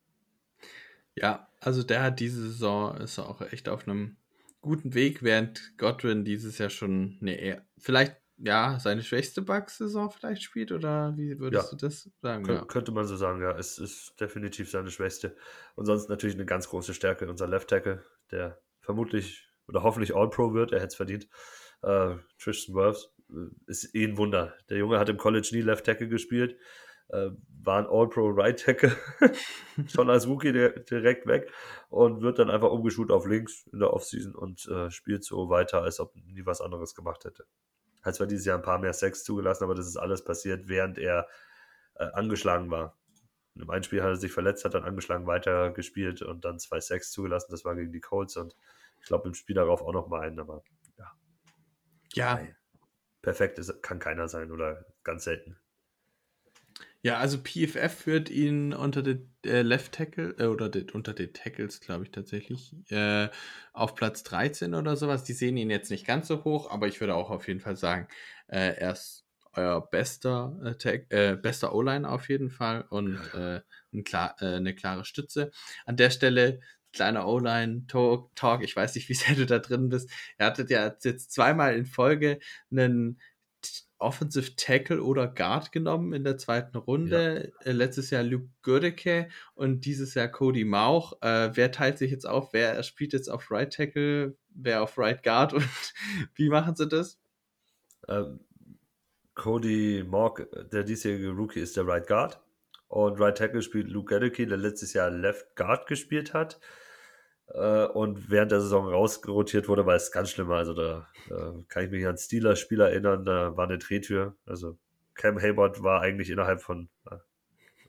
Ja, also der hat diese Saison ist auch echt auf einem guten Weg, während Godwin dieses Jahr schon eher, vielleicht ja seine schwächste Bugs-Saison vielleicht spielt oder wie würdest ja. du das sagen? Kön ja. Könnte man so sagen, ja. Es ist definitiv seine schwächste. Und sonst natürlich eine ganz große Stärke unser Left Tackle, der vermutlich oder hoffentlich All-Pro wird, er hätte es verdient. Äh, Tristan Wirfs äh, ist eh ein Wunder. Der Junge hat im College nie Left Tackle gespielt äh, war ein All-Pro Right Tackle, schon als Rookie direkt weg und wird dann einfach umgeschult auf links in der Offseason und äh, spielt so weiter, als ob nie was anderes gemacht hätte. Hat zwar dieses Jahr ein paar mehr Sex zugelassen, aber das ist alles passiert, während er äh, angeschlagen war. In einem einen Spiel hat er sich verletzt, hat dann angeschlagen weiter gespielt und dann zwei Sex zugelassen. Das war gegen die Colts und ich glaube im Spiel darauf auch noch mal einen, aber ja. Ja. Perfekt ist, kann keiner sein oder ganz selten. Ja, also PFF führt ihn unter den äh, Left Tackle äh, oder den, unter den Tackles, glaube ich tatsächlich, äh, auf Platz 13 oder sowas. Die sehen ihn jetzt nicht ganz so hoch, aber ich würde auch auf jeden Fall sagen, äh, er ist euer bester, äh, Tag, äh, bester O-Line auf jeden Fall und ein klar, eine klare Stütze. An der Stelle kleiner O-Line-Talk. Ich weiß nicht, wie sehr du da drin bist. Er hatte ja jetzt zweimal in Folge einen Offensive Tackle oder Guard genommen in der zweiten Runde. Ja. Äh, letztes Jahr Luke Gödecke und dieses Jahr Cody Mauch. Äh, wer teilt sich jetzt auf? Wer spielt jetzt auf Right Tackle? Wer auf Right Guard? Und wie machen sie das? Ähm, Cody Mauch, der diesjährige Rookie, ist der Right Guard. Und Right Tackle spielt Luke Gödecke, der letztes Jahr Left Guard gespielt hat äh, und während der Saison rausgerotiert wurde, war es ganz schlimm. Also da äh, kann ich mich an Steelers-Spiel erinnern, da war eine Drehtür. Also Cam Hayward war eigentlich innerhalb von äh,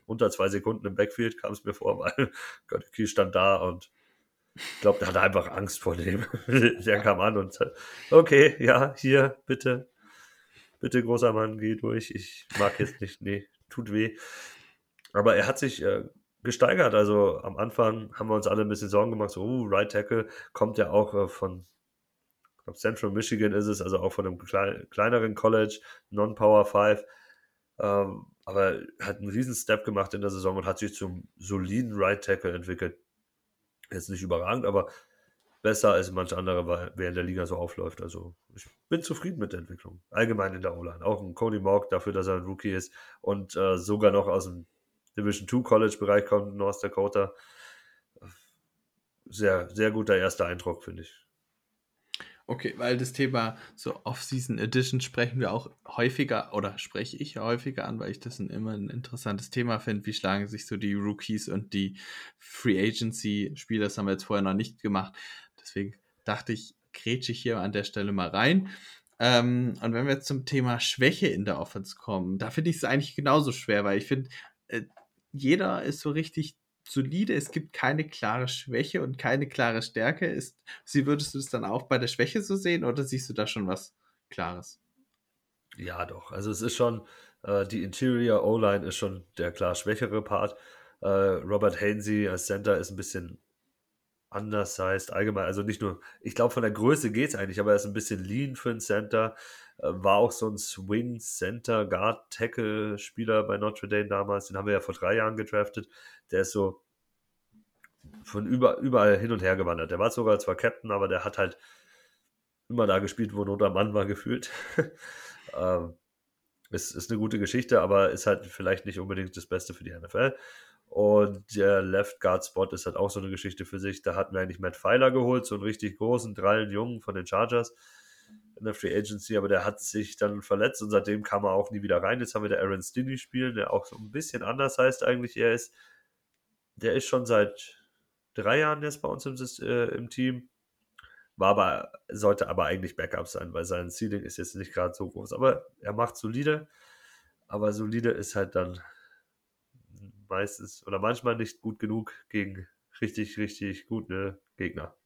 unter zwei Sekunden im Backfield, kam es mir vor, weil Göttke stand da und ich glaube, der hatte einfach Angst vor dem. der kam an und sagte, okay, ja, hier, bitte, bitte, großer Mann, geh durch. Ich mag jetzt nicht, nee, tut weh. Aber er hat sich äh, gesteigert. Also am Anfang haben wir uns alle ein bisschen Sorgen gemacht, so, uh, Right Tackle kommt ja auch äh, von, ich glaube, Central Michigan ist es, also auch von einem klei kleineren College, Non-Power 5. Ähm, aber hat einen riesen Step gemacht in der Saison und hat sich zum soliden Right Tackle entwickelt. Jetzt nicht überragend, aber besser als manch andere, wer in der Liga so aufläuft. Also ich bin zufrieden mit der Entwicklung. Allgemein in der O-Line. Auch ein Cody Mock dafür, dass er ein Rookie ist und äh, sogar noch aus dem Division 2 College-Bereich kommt, North Dakota. Sehr, sehr guter erster Eindruck, finde ich. Okay, weil das Thema so Off-Season Edition sprechen wir auch häufiger oder spreche ich häufiger an, weil ich das immer ein interessantes Thema finde. Wie schlagen sich so die Rookies und die Free Agency-Spieler? Das haben wir jetzt vorher noch nicht gemacht. Deswegen dachte ich, grätsche ich hier an der Stelle mal rein. Ähm, und wenn wir jetzt zum Thema Schwäche in der Offense kommen, da finde ich es eigentlich genauso schwer, weil ich finde, äh, jeder ist so richtig solide. Es gibt keine klare Schwäche und keine klare Stärke. Ist, sie würdest du es dann auch bei der Schwäche so sehen oder siehst du da schon was Klares? Ja, doch. Also es ist schon, äh, die Interior O-Line ist schon der klar schwächere Part. Äh, Robert Hainsey als Center ist ein bisschen anders heißt allgemein. Also nicht nur, ich glaube, von der Größe geht es eigentlich, aber er ist ein bisschen lean für ein Center. Äh, war auch so ein Swing Center Guard Tackle Spieler bei Notre Dame damals. Den haben wir ja vor drei Jahren gedraftet. Der ist so von über, überall hin und her gewandert. Der war sogar zwar Captain, aber der hat halt immer da gespielt, wo Not am Mann war gefühlt. ähm, ist, ist eine gute Geschichte, aber ist halt vielleicht nicht unbedingt das Beste für die NFL. Und der Left Guard Spot ist halt auch so eine Geschichte für sich. Da hatten wir eigentlich Matt Pfeiler geholt, so einen richtig großen, drallen Jungen von den Chargers. In der Free Agency, aber der hat sich dann verletzt und seitdem kam er auch nie wieder rein. Jetzt haben wir der Aaron Stinney spielen, der auch so ein bisschen anders heißt eigentlich. Er ist, der ist schon seit drei Jahren jetzt bei uns im, äh, im Team. War aber, sollte aber eigentlich Backup sein, weil sein Ceiling ist jetzt nicht gerade so groß. Aber er macht solide, aber solide ist halt dann meistens oder manchmal nicht gut genug gegen richtig, richtig gute Gegner.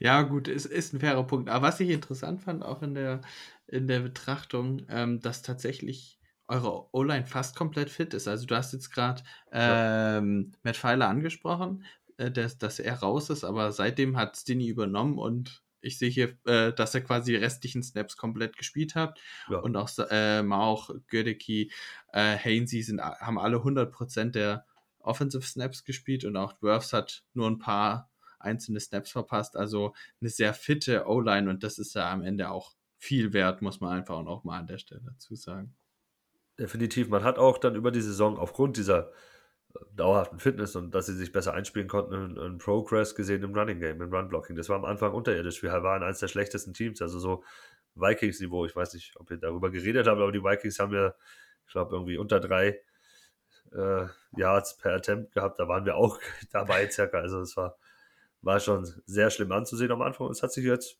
Ja, gut, es ist ein fairer Punkt. Aber was ich interessant fand, auch in der, in der Betrachtung, ähm, dass tatsächlich eure O-Line fast komplett fit ist. Also du hast jetzt gerade ähm, Matt Pfeiler angesprochen, äh, dass, dass er raus ist, aber seitdem hat Stinny übernommen und ich sehe hier, äh, dass er quasi die restlichen Snaps komplett gespielt hat. Ja. Und auch äh, Mauch, Gödecki, äh, Hainsey sind, haben alle 100% der Offensive Snaps gespielt und auch Worths hat nur ein paar einzelne Snaps verpasst. Also eine sehr fitte O-Line und das ist ja am Ende auch viel wert, muss man einfach auch mal an der Stelle dazu sagen. Definitiv. Man hat auch dann über die Saison aufgrund dieser äh, dauerhaften Fitness und dass sie sich besser einspielen konnten, einen Progress gesehen im Running Game, im Run Blocking. Das war am Anfang unterirdisch. Wir waren eines der schlechtesten Teams, also so Vikings-Niveau. Ich weiß nicht, ob ihr darüber geredet habt, aber die Vikings haben ja, ich glaube, irgendwie unter drei äh, Yards per Attempt gehabt. Da waren wir auch dabei circa. Also es war war schon sehr schlimm anzusehen am Anfang. Es hat sich jetzt,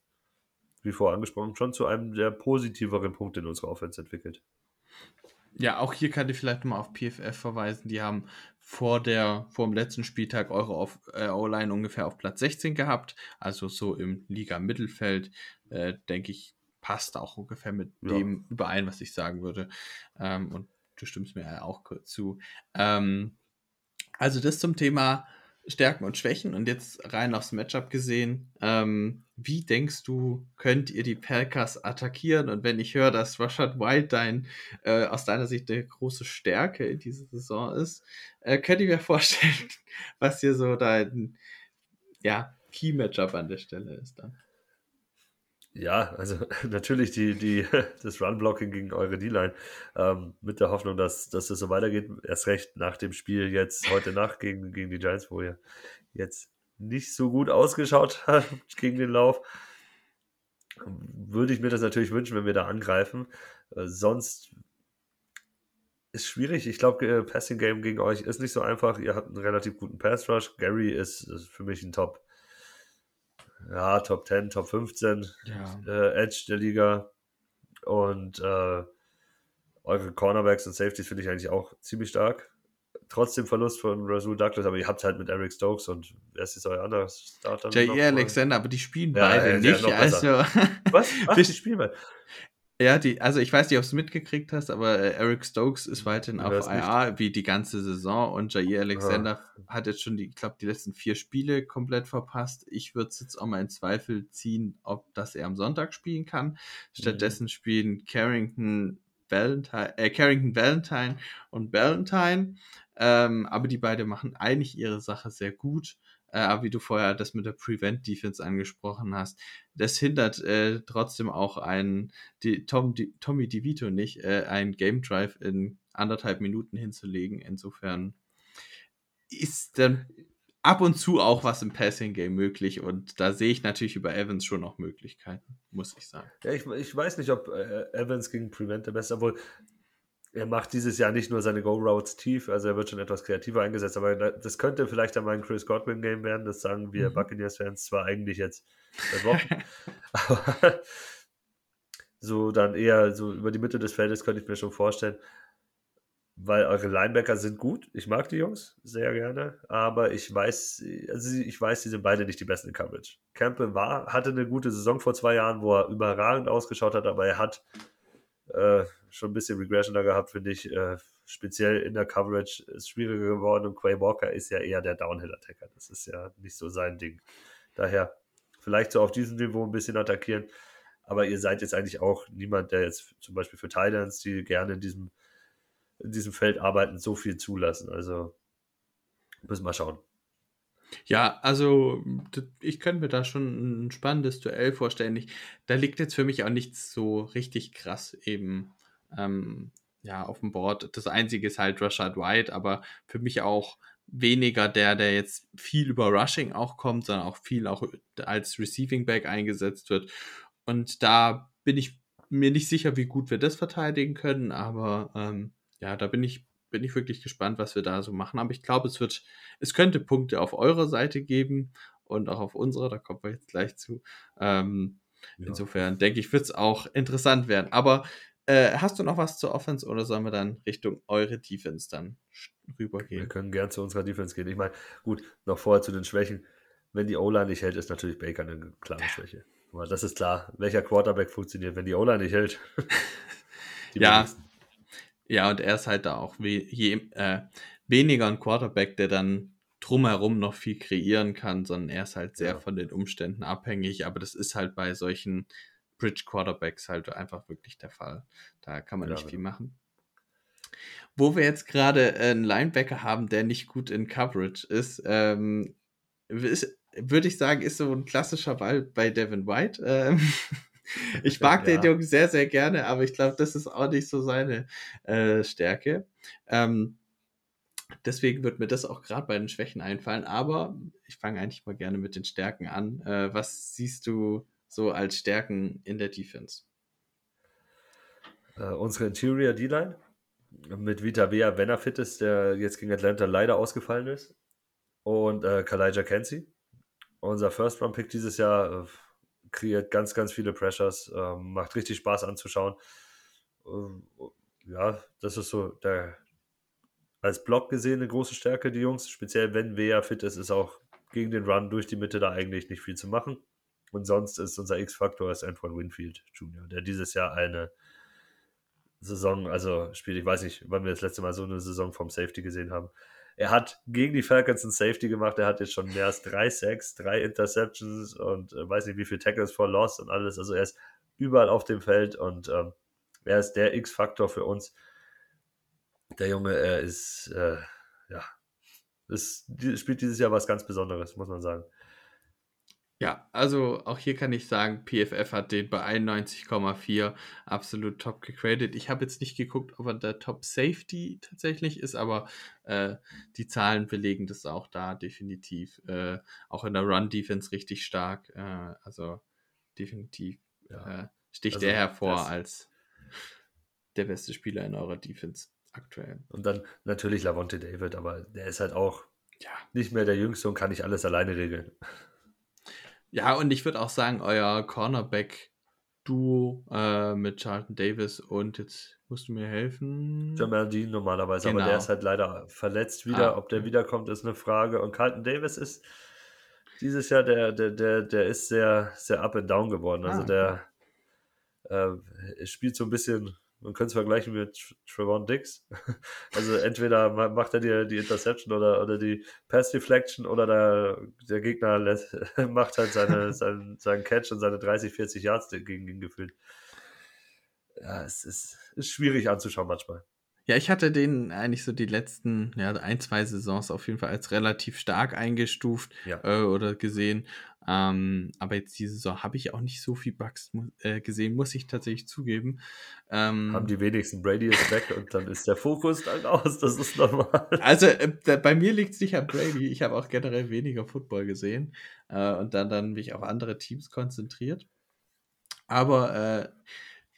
wie vorher angesprochen, schon zu einem der positiveren Punkte in unserer Offense entwickelt. Ja, auch hier kann ich vielleicht mal auf PFF verweisen. Die haben vor, der, vor dem letzten Spieltag eure äh, O-Line ungefähr auf Platz 16 gehabt. Also so im Liga-Mittelfeld, äh, denke ich, passt auch ungefähr mit ja. dem überein, was ich sagen würde. Ähm, und du stimmst mir ja auch kurz zu. Ähm, also das zum Thema Stärken und Schwächen und jetzt rein aufs Matchup gesehen, ähm, wie denkst du, könnt ihr die Packers attackieren? Und wenn ich höre, dass Rashad White dein, äh, aus deiner Sicht eine große Stärke in dieser Saison ist, äh, könnt ihr mir vorstellen, was hier so dein ja, Key-Matchup an der Stelle ist dann? Ja, also natürlich die, die, das Run-Blocking gegen eure D-Line ähm, mit der Hoffnung, dass, dass es so weitergeht. Erst recht nach dem Spiel jetzt heute Nacht gegen, gegen die Giants, wo ihr jetzt nicht so gut ausgeschaut habt gegen den Lauf. Würde ich mir das natürlich wünschen, wenn wir da angreifen. Äh, sonst ist schwierig. Ich glaube, äh, Passing Game gegen euch ist nicht so einfach. Ihr habt einen relativ guten Pass Rush. Gary ist, ist für mich ein Top ja, Top 10, Top 15 ja. äh, Edge der Liga. Und äh, eure Cornerbacks und Safeties finde ich eigentlich auch ziemlich stark. Trotzdem Verlust von Rasul Douglas, aber ihr habt halt mit Eric Stokes und wer ist jetzt euer anderer Starter? J.E. Alexander, aber die spielen ja, beide ja, nicht. Also Was? Ach, die spielen beide. Ja, die, also ich weiß nicht, ob du es mitgekriegt hast, aber äh, Eric Stokes ist weiterhin auf IR wie die ganze Saison und Jair Alexander ja. hat jetzt schon, die, ich glaube, die letzten vier Spiele komplett verpasst. Ich würde es jetzt auch mal in Zweifel ziehen, ob das er am Sonntag spielen kann. Stattdessen mhm. spielen Carrington Valentine, äh, Carrington Valentine und Valentine. Ähm, aber die beiden machen eigentlich ihre Sache sehr gut. Äh, aber wie du vorher das mit der Prevent Defense angesprochen hast, das hindert äh, trotzdem auch einen die, Tom, die, Tommy DeVito nicht, äh, einen Game Drive in anderthalb Minuten hinzulegen. Insofern ist dann ab und zu auch was im Passing Game möglich und da sehe ich natürlich über Evans schon noch Möglichkeiten, muss ich sagen. Ja, ich, ich weiß nicht, ob äh, Evans gegen Prevent der beste, obwohl er macht dieses Jahr nicht nur seine Go-Routes tief, also er wird schon etwas kreativer eingesetzt, aber das könnte vielleicht einmal ein Chris Godwin-Game werden, das sagen wir mhm. Buccaneers-Fans zwar eigentlich jetzt seit Wochen, aber so dann eher so über die Mitte des Feldes könnte ich mir schon vorstellen, weil eure Linebacker sind gut, ich mag die Jungs sehr gerne, aber ich weiß, also ich weiß, die sind beide nicht die besten in Coverage. Campbell war, hatte eine gute Saison vor zwei Jahren, wo er überragend ausgeschaut hat, aber er hat äh, schon ein bisschen Regression da gehabt, finde ich. Äh, speziell in der Coverage ist schwieriger geworden und Quay Walker ist ja eher der Downhill-Attacker. Das ist ja nicht so sein Ding. Daher vielleicht so auf diesem Niveau ein bisschen attackieren. Aber ihr seid jetzt eigentlich auch niemand, der jetzt zum Beispiel für Titans, die gerne in diesem, in diesem Feld arbeiten, so viel zulassen. Also müssen wir schauen. Ja, also ich könnte mir da schon ein spannendes Duell vorstellen. Ich, da liegt jetzt für mich auch nichts so richtig krass eben ähm, ja, auf dem Board. Das Einzige ist halt Rashad White, aber für mich auch weniger der, der jetzt viel über Rushing auch kommt, sondern auch viel auch als Receiving Back eingesetzt wird. Und da bin ich mir nicht sicher, wie gut wir das verteidigen können, aber ähm, ja, da bin ich, bin ich wirklich gespannt, was wir da so machen. Aber ich glaube, es wird, es könnte Punkte auf eurer Seite geben und auch auf unserer, da kommen wir jetzt gleich zu. Ähm, Ja. Insofern denke ich, wird es auch interessant werden. Aber äh, hast du noch was zur Offense oder sollen wir dann Richtung eure Defense dann sch- Wir rübergehen? können gern zu unserer Defense gehen. Ich meine, gut, noch vorher zu den Schwächen. Wenn die O-Line nicht hält, ist natürlich Baker eine klare Schwäche. Aber das ist klar. Welcher Quarterback funktioniert, wenn die O-Line nicht hält? Ja. wenigsten. Ja, und er ist halt da auch we je, äh, weniger ein Quarterback, der dann drumherum noch viel kreieren kann, sondern er ist halt sehr Ja. von den Umständen abhängig. Aber das ist halt bei solchen Bridge Quarterbacks halt einfach wirklich der Fall. Da kann man Ja, nicht viel genau. machen. Wo wir jetzt gerade äh, einen Linebacker haben, der nicht gut in Coverage ist, ähm, ist würde ich sagen, ist so ein klassischer Ball bei Devin White. Ähm, ich mag den Ja. Jungen sehr, sehr gerne, aber ich glaube, das ist auch nicht so seine äh, Stärke. Ähm, deswegen wird mir das auch gerade bei den Schwächen einfallen. Aber ich fange eigentlich mal gerne mit den Stärken an. Äh, was siehst du so als Stärken in der Defense? Äh, unsere Interior D-Line mit Vita Vea, wenn er fit ist, der jetzt gegen Atlanta leider ausgefallen ist. Und äh, Kalijah Kenzie. Unser First-Round-Pick dieses Jahr äh, kreiert ganz, ganz viele Pressures, äh, macht richtig Spaß anzuschauen. Äh, ja, das ist so der als Block gesehen eine große Stärke, die Jungs. Speziell wenn Vea fit ist, ist auch gegen den Run durch die Mitte da eigentlich nicht viel zu machen. Und sonst ist unser X-Faktor ist Antoine Winfield Jr., der dieses Jahr eine Saison, also spielt, ich weiß nicht, wann wir das letzte Mal so eine Saison vom Safety gesehen haben. Er hat gegen die Falcons ein Safety gemacht, er hat jetzt schon mehr als drei Sacks, drei Interceptions und äh, weiß nicht, wie viel Tackles for Loss und alles. Also er ist überall auf dem Feld und ähm, er ist der X-Faktor für uns. Der Junge, er ist, äh, ja, ist, spielt dieses Jahr was ganz Besonderes, muss man sagen. Ja, also auch hier kann ich sagen, PFF hat den bei 91,4 absolut top gegradet. Ich habe jetzt nicht geguckt, ob er der Top Safety tatsächlich ist, aber äh, die Zahlen belegen das auch da definitiv. Äh, auch in der Run-Defense richtig stark. Äh, also definitiv Ja. äh, sticht Also, er hervor als der beste Spieler in eurer Defense aktuell. Und dann natürlich Lavonte David, aber der ist halt auch Ja. nicht mehr der Jüngste und kann nicht alles alleine regeln. Ja, und ich würde auch sagen, euer Cornerback-Duo äh, mit Charlton Davis und jetzt musst du mir helfen. Jamal Dean normalerweise, aber Genau. der ist halt leider verletzt wieder. Ah, Ob der wiederkommt, ist eine Frage. Und Carlton Davis ist dieses Jahr, der, der, der, der ist sehr, sehr up and down geworden. Also Ah, der äh, spielt so ein bisschen, man könnte es vergleichen mit Tr- Trevon Dix. Also entweder ma- macht er dir die Interception oder, oder die Pass Deflection oder der, der Gegner lässt, macht halt seine, seinen, seinen Catch und seine 30, 40 Yards gegen ihn gefühlt. Ja, es ist, ist schwierig anzuschauen manchmal. Ja, ich hatte den eigentlich so die letzten ja, ein, zwei Saisons auf jeden Fall als relativ stark eingestuft Ja. äh, oder gesehen. Ähm, aber jetzt diese Saison habe ich auch nicht so viel Bugs äh, gesehen, muss ich tatsächlich zugeben. Ähm, haben die wenigsten Brady ist weg und dann ist der Fokus dann aus. Das ist normal. Also äh, bei mir liegt es nicht an Brady. Ich habe auch generell weniger Football gesehen äh, und dann, dann mich auf andere Teams konzentriert. Aber äh,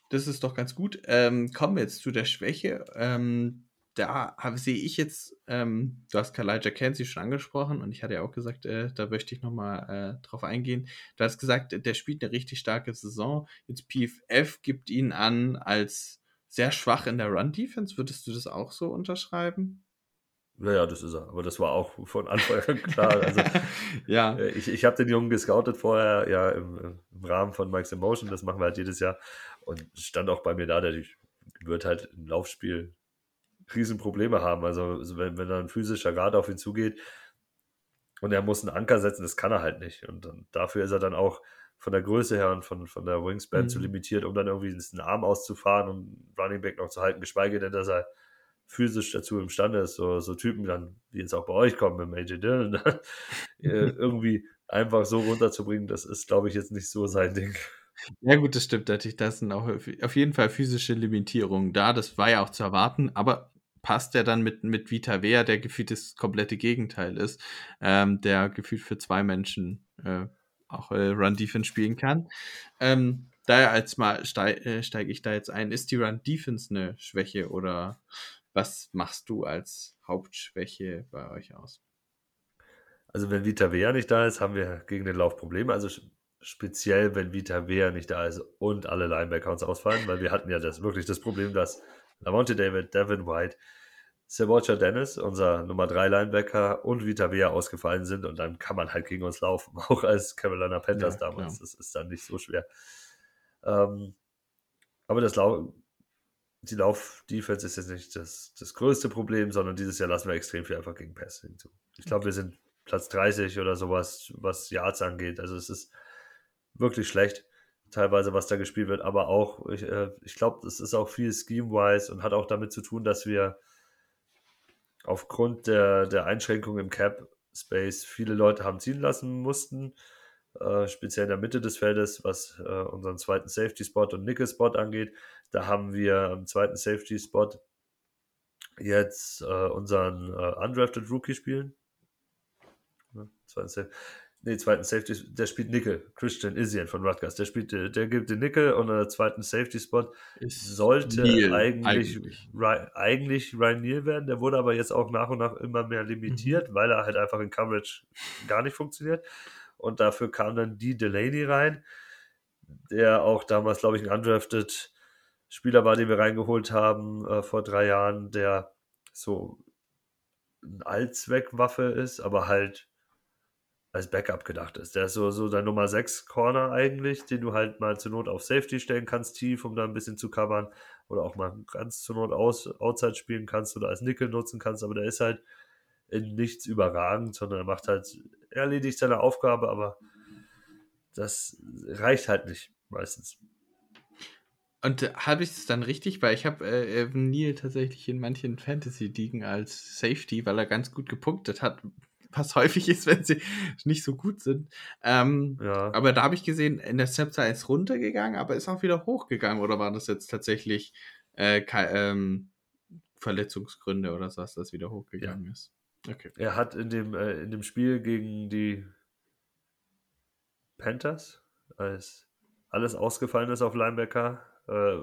das ist doch ganz gut. Ähm, kommen wir jetzt zu der Schwäche. Ähm, da sehe ich jetzt, ähm, du hast Kalijah Kenzie schon angesprochen und ich hatte ja auch gesagt, äh, da möchte ich nochmal äh, drauf eingehen. Du hast gesagt, der spielt eine richtig starke Saison. Jetzt PFF gibt ihn an als sehr schwach in der Run-Defense. Würdest du das auch so unterschreiben? Ja, ja, das ist er. Aber das war auch von Anfang an klar. Also, ja. äh, ich ich habe den Jungen gescoutet vorher, ja, im, im Rahmen von Mike's Emotion. Das machen wir halt jedes Jahr. Und es stand auch bei mir da, der wird halt im Laufspiel Riesenprobleme haben. Also, also wenn, wenn da ein physischer Guard auf ihn zugeht und er muss einen Anker setzen, das kann er halt nicht. Und dann, dafür ist er dann auch von der Größe her und von, von der Wingspan Mhm. zu limitiert, um dann irgendwie einen Arm auszufahren und Running Back noch zu halten, geschweige denn, dass er physisch dazu imstande ist, so, so Typen dann, die jetzt auch bei euch kommen, mit AJ Dillon, ne? äh, irgendwie einfach so runterzubringen, das ist, glaube ich, jetzt nicht so sein Ding. Ja, gut, das stimmt natürlich. Da sind auch auf jeden Fall physische Limitierungen da. Das war ja auch zu erwarten, aber passt der dann mit, mit Vita Vea, der gefühlt das komplette Gegenteil ist, ähm, der gefühlt für zwei Menschen äh, auch äh, Run Defense spielen kann. Ähm, daher als mal steige äh, steig ich da jetzt ein. Ist die Run Defense eine Schwäche oder was machst du als Hauptschwäche bei euch aus? Also wenn Vita Vea nicht da ist, haben wir gegen den Lauf Probleme. Also speziell, wenn Vita Vea nicht da ist und alle Linebacker uns ausfallen, weil wir hatten ja das wirklich das Problem, dass Lamonte David, Devin White, Sebocha Dennis, unser Nummer 3 Linebacker und Vita Vea ausgefallen sind und dann kann man halt gegen uns laufen, auch als Carolina Panthers ja, damals. Klar. Das ist dann nicht so schwer. Ähm, aber das Lau die Lauf-Defense ist jetzt nicht das, das größte Problem, sondern dieses Jahr lassen wir extrem viel einfach gegen Passing zu. Ich glaube, wir sind Platz 30 oder sowas, was Yards angeht. Also es ist wirklich schlecht, teilweise, was da gespielt wird. Aber auch, ich, äh, ich glaube, das ist auch viel scheme-wise und hat auch damit zu tun, dass wir aufgrund der, der Einschränkung im Cap-Space viele Leute haben ziehen lassen mussten. Äh, speziell in der Mitte des Feldes, was äh, unseren zweiten Safety-Spot und Nickel-Spot angeht. Da haben wir am zweiten Safety-Spot jetzt äh, unseren äh, Undrafted Rookie spielen. Ja. Nee, zweiten Safety, der spielt Nickel, Christian Isian von Rutgers. Der spielt, der gibt den Nickel und der zweiten Safety-Spot sollte Neil, eigentlich, eigentlich. Ryan, eigentlich Ryan Neal werden. Der wurde aber jetzt auch nach und nach immer mehr limitiert, mhm. weil er halt einfach in Coverage gar nicht funktioniert. Und dafür kam dann die Delaney rein, der auch damals, glaube ich, ein undrafted Spieler war, den wir reingeholt haben äh, vor drei Jahren, der so eine Allzweckwaffe ist, aber halt als Backup gedacht ist. Der ist so, so dein Nummer 6 Corner eigentlich, den du halt mal zur Not auf Safety stellen kannst, tief, um da ein bisschen zu covern. Oder auch mal ganz zur Not aus, Outside spielen kannst oder als Nickel nutzen kannst. Aber der ist halt in nichts überragend, sondern er macht halt, er erledigt seine Aufgabe, aber das reicht halt nicht meistens. Und äh, habe ich es dann richtig, weil ich habe äh, Neal tatsächlich in manchen Fantasy-Ligen als Safety, weil er ganz gut gepunktet hat, was häufig ist, wenn sie nicht so gut sind. Ähm, ja. Aber da habe ich gesehen, in der Interceptor ist runtergegangen, aber ist auch wieder hochgegangen. Oder war das jetzt tatsächlich äh, ähm, Verletzungsgründe oder so, dass das wieder hochgegangen ja. ist? Okay. Er hat in dem, äh, in dem Spiel gegen die Panthers, als alles ausgefallen ist auf Linebacker, äh,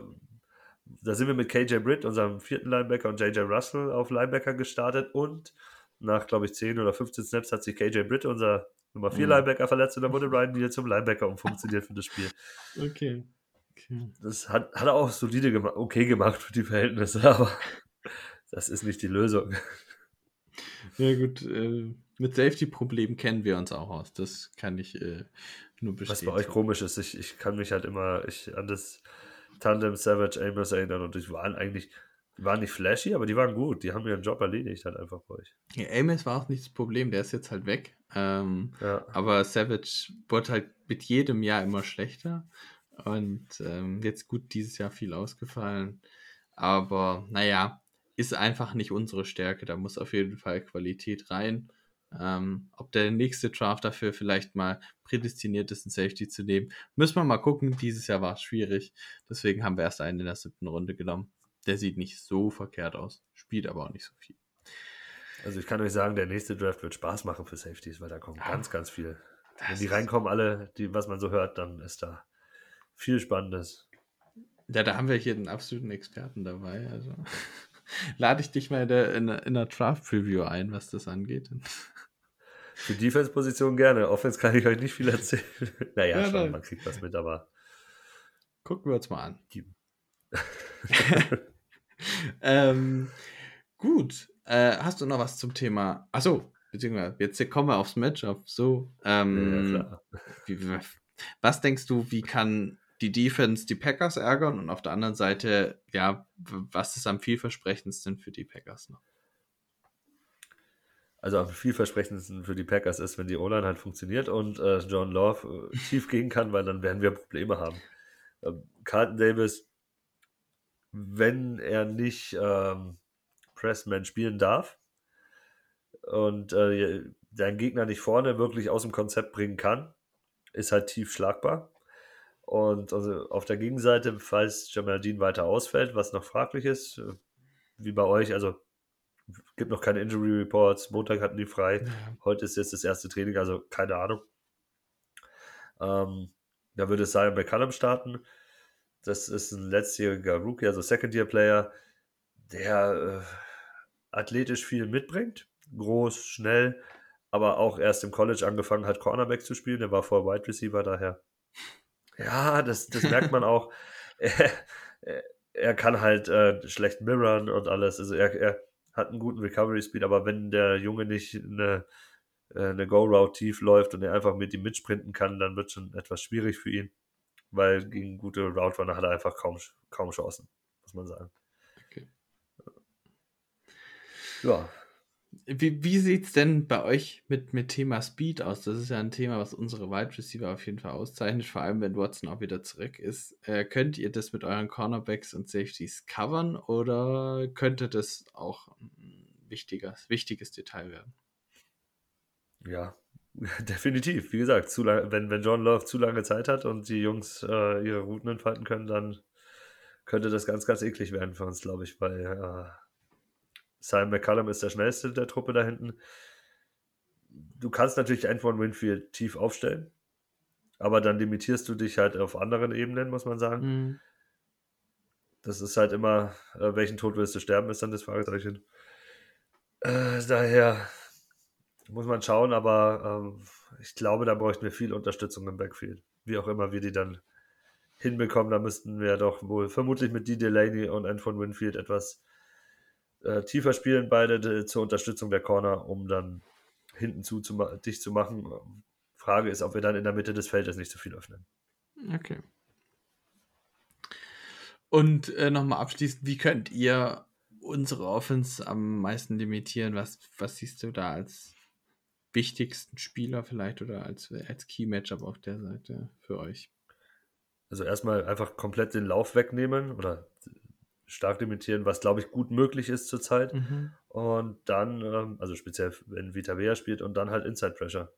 da sind wir mit KJ Britt, unserem vierten Linebacker, und JJ Russell auf Linebacker gestartet und nach, glaube ich, 10 oder 15 Snaps hat sich KJ Britt, unser Nummer 4 mhm. Linebacker, verletzt und dann wurde Ryan wieder zum Linebacker umfunktioniert für das Spiel. Okay. okay. Das hat, hat er auch solide gemacht, okay gemacht für die Verhältnisse, aber das ist nicht die Lösung. Ja, gut. Äh, mit Safety-Problemen kennen wir uns auch aus. Das kann ich äh, nur bestätigen. Was bei euch komisch ist, ich, ich kann mich halt immer ich, an das Tandem Savage Amos erinnern und die waren eigentlich, waren nicht flashy, aber die waren gut. Die haben ihren Job erledigt halt einfach bei euch. Ja, Amos war auch nicht das Problem, der ist jetzt halt weg. Ähm, ja. Aber Savage wurde halt mit jedem Jahr immer schlechter. Und ähm, jetzt gut, dieses Jahr viel ausgefallen. Aber naja, ist einfach nicht unsere Stärke. Da muss auf jeden Fall Qualität rein. Ähm, ob der nächste Draft dafür vielleicht mal prädestiniert ist, einen Safety zu nehmen, müssen wir mal gucken. Dieses Jahr war es schwierig. Deswegen haben wir erst einen in der siebten Runde genommen. Der sieht nicht so verkehrt aus, spielt aber auch nicht so viel. Also ich kann euch sagen, der nächste Draft wird Spaß machen für Safeties, weil da kommt ja, ganz, ganz viel. Wenn die reinkommen, alle, die, was man so hört, dann ist da viel Spannendes. Ja, da haben wir hier einen absoluten Experten dabei. Also lade ich dich mal in der, in der, in der Draft-Preview ein, was das angeht. Für Defense-Position gerne. Offense kann ich euch nicht viel erzählen. naja, ja, schon, man kriegt was mit, aber. Gucken wir uns mal an. ähm, gut. Äh, hast du noch was zum Thema? Achso, beziehungsweise jetzt kommen wir aufs Matchup. So. Ähm, ja, wie, was denkst du, wie kann die Defense die Packers ärgern und auf der anderen Seite, ja, was ist am vielversprechendsten für die Packers noch? Also am vielversprechendsten für die Packers ist, wenn die O-Line halt funktioniert und äh, John Love äh, tief gehen kann, weil dann werden wir Probleme haben. Ähm, Carlton Davis, wenn er nicht ähm, Pressman spielen darf und äh, deinen Gegner nicht vorne wirklich aus dem Konzept bringen kann, ist halt tief schlagbar. Und also auf der Gegenseite, falls Jamal Dean weiter ausfällt, was noch fraglich ist, äh, wie bei euch, also gibt noch keine Injury Reports. Montag hatten die frei. Ja. Heute ist jetzt das erste Training, also keine Ahnung. Ähm, Da würde Zion McCallum starten. Das ist ein letztjähriger Rookie, also Second-Year-Player, der äh, athletisch viel mitbringt. Groß, schnell, aber auch erst im College angefangen hat, Cornerback zu spielen. Der war vorher Wide Receiver, daher. Ja, das, das merkt man auch. er, er kann halt äh, schlecht mirrorn und alles. Also er, er hat einen guten Recovery Speed, aber wenn der Junge nicht eine, äh, eine Go-Route tief läuft und er einfach mit ihm mitsprinten kann, dann wird es schon etwas schwierig für ihn, weil gegen gute Route Runner hat er einfach kaum, kaum Chancen, muss man sagen. Okay. Ja, Wie, wie sieht es denn bei euch mit, mit Thema Speed aus? Das ist ja ein Thema, was unsere Wide Receiver auf jeden Fall auszeichnet, vor allem wenn Watson auch wieder zurück ist. Äh, könnt ihr das mit euren Cornerbacks und Safeties covern oder könnte das auch ein wichtiges, wichtiges Detail werden? Ja, definitiv. Wie gesagt, zu lang, wenn, wenn John Love zu lange Zeit hat und die Jungs äh, ihre Routen entfalten können, dann könnte das ganz, ganz eklig werden für uns, glaube ich, weil äh, Simon McCullum ist der schnellste der Truppe da hinten. Du kannst natürlich Antoine Winfield tief aufstellen, aber dann limitierst du dich halt auf anderen Ebenen, muss man sagen. Mhm. Das ist halt immer, äh, welchen Tod willst du sterben, ist dann das Fragezeichen. Äh, daher muss man schauen, aber ähm, ich glaube, da bräuchten wir viel Unterstützung im Backfield. Wie auch immer wir die dann hinbekommen, da müssten wir doch wohl vermutlich mit D. Delaney und Antoine Winfield etwas äh, tiefer spielen, beide de, zur Unterstützung der Corner, um dann hinten zu, zu dicht zu machen. Frage ist, ob wir dann in der Mitte des Feldes nicht so viel öffnen. Okay. Und äh, nochmal abschließend, wie könnt ihr unsere Offense am meisten limitieren? Was, was siehst du da als wichtigsten Spieler vielleicht oder als, als Key-Matchup auf der Seite für euch? Also erstmal einfach komplett den Lauf wegnehmen oder stark limitieren, was glaube ich gut möglich ist zurzeit. Mhm. Und dann, ähm, also speziell wenn Vita Vea spielt und dann halt Inside Pressure.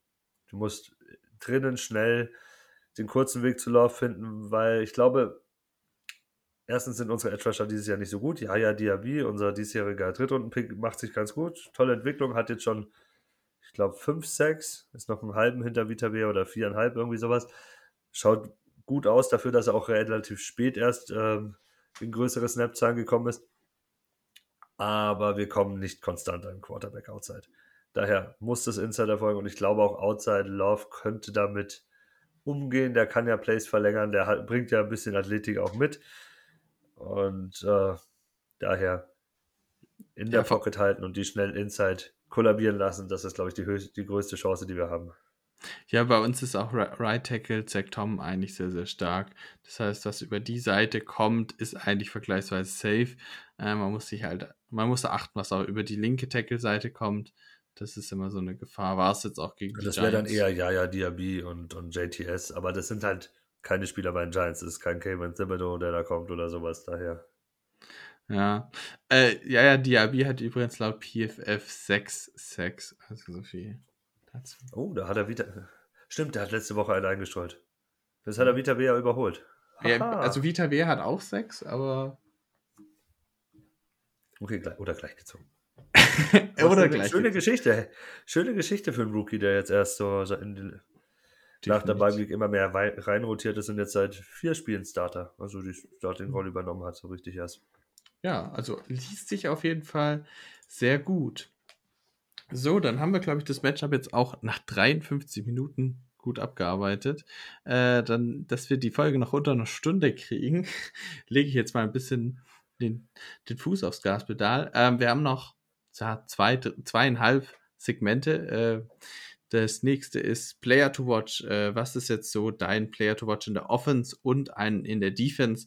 Du musst drinnen schnell den kurzen Weg zu Lauf finden, weil ich glaube, erstens sind unsere Edge Rusher dieses Jahr nicht so gut. Ja, ja, Diaby, unser diesjähriger Drittrunden-Pick, macht sich ganz gut. Tolle Entwicklung, hat jetzt schon, ich glaube, 5, 6, ist noch einen halben hinter Vita Vea oder viereinhalb, irgendwie sowas. Schaut gut aus dafür, dass er auch relativ spät erst ähm, in größere Snap-Zahlen gekommen ist. Aber wir kommen nicht konstant an Quarterback Outside. Daher muss das Inside erfolgen und ich glaube auch Outside Love könnte damit umgehen. Der kann ja Plays verlängern, der hat, bringt ja ein bisschen Athletik auch mit. Und äh, daher in der Ja, Pocket halten und die schnell Inside kollabieren lassen, das ist, glaube ich, die, höchst, die größte Chance, die wir haben. Ja, bei uns ist auch Ri- Right Tackle Zach Tom eigentlich sehr, sehr stark. Das heißt, was über die Seite kommt, ist eigentlich vergleichsweise safe. Äh, man muss sich halt, man muss achten, was auch über die linke Tackle-Seite kommt. Das ist immer so eine Gefahr. War es jetzt auch gegen die Das wäre dann eher Yaya Diaby und, und JTS, aber das sind halt keine Spieler bei den Giants. Das ist kein Kevin Thibodeau, der da kommt oder sowas. Daher. Ja. Äh, ja, ja, Diaby hat übrigens laut PFF 6 Sacks. Also so viel dazu. Oh, da hat er wieder. Stimmt, der hat letzte Woche einen eingestreut. Das hat er Vita Bea überholt. Ja, also Vita W hat auch 6, aber. okay, oder gleich gezogen. Oder schöne, gleich. Schöne Geschichte. Schöne Geschichte für einen Rookie, der jetzt erst so in nach der Week immer mehr reinrotiert ist und jetzt seit vier Spielen Starter, also die Starting-Rolle übernommen hat, so richtig erst. Ja, also liest sich auf jeden Fall sehr gut. So, dann haben wir, glaube ich, das Matchup jetzt auch nach 53 Minuten gut abgearbeitet. Äh, dann, dass wir die Folge noch unter einer Stunde kriegen, lege ich jetzt mal ein bisschen den, den Fuß aufs Gaspedal. Ähm, wir haben noch ja, zwei, zweieinhalb Segmente. Äh, das nächste ist Player to Watch. Äh, was ist jetzt so dein Player to Watch in der Offense und ein in der Defense?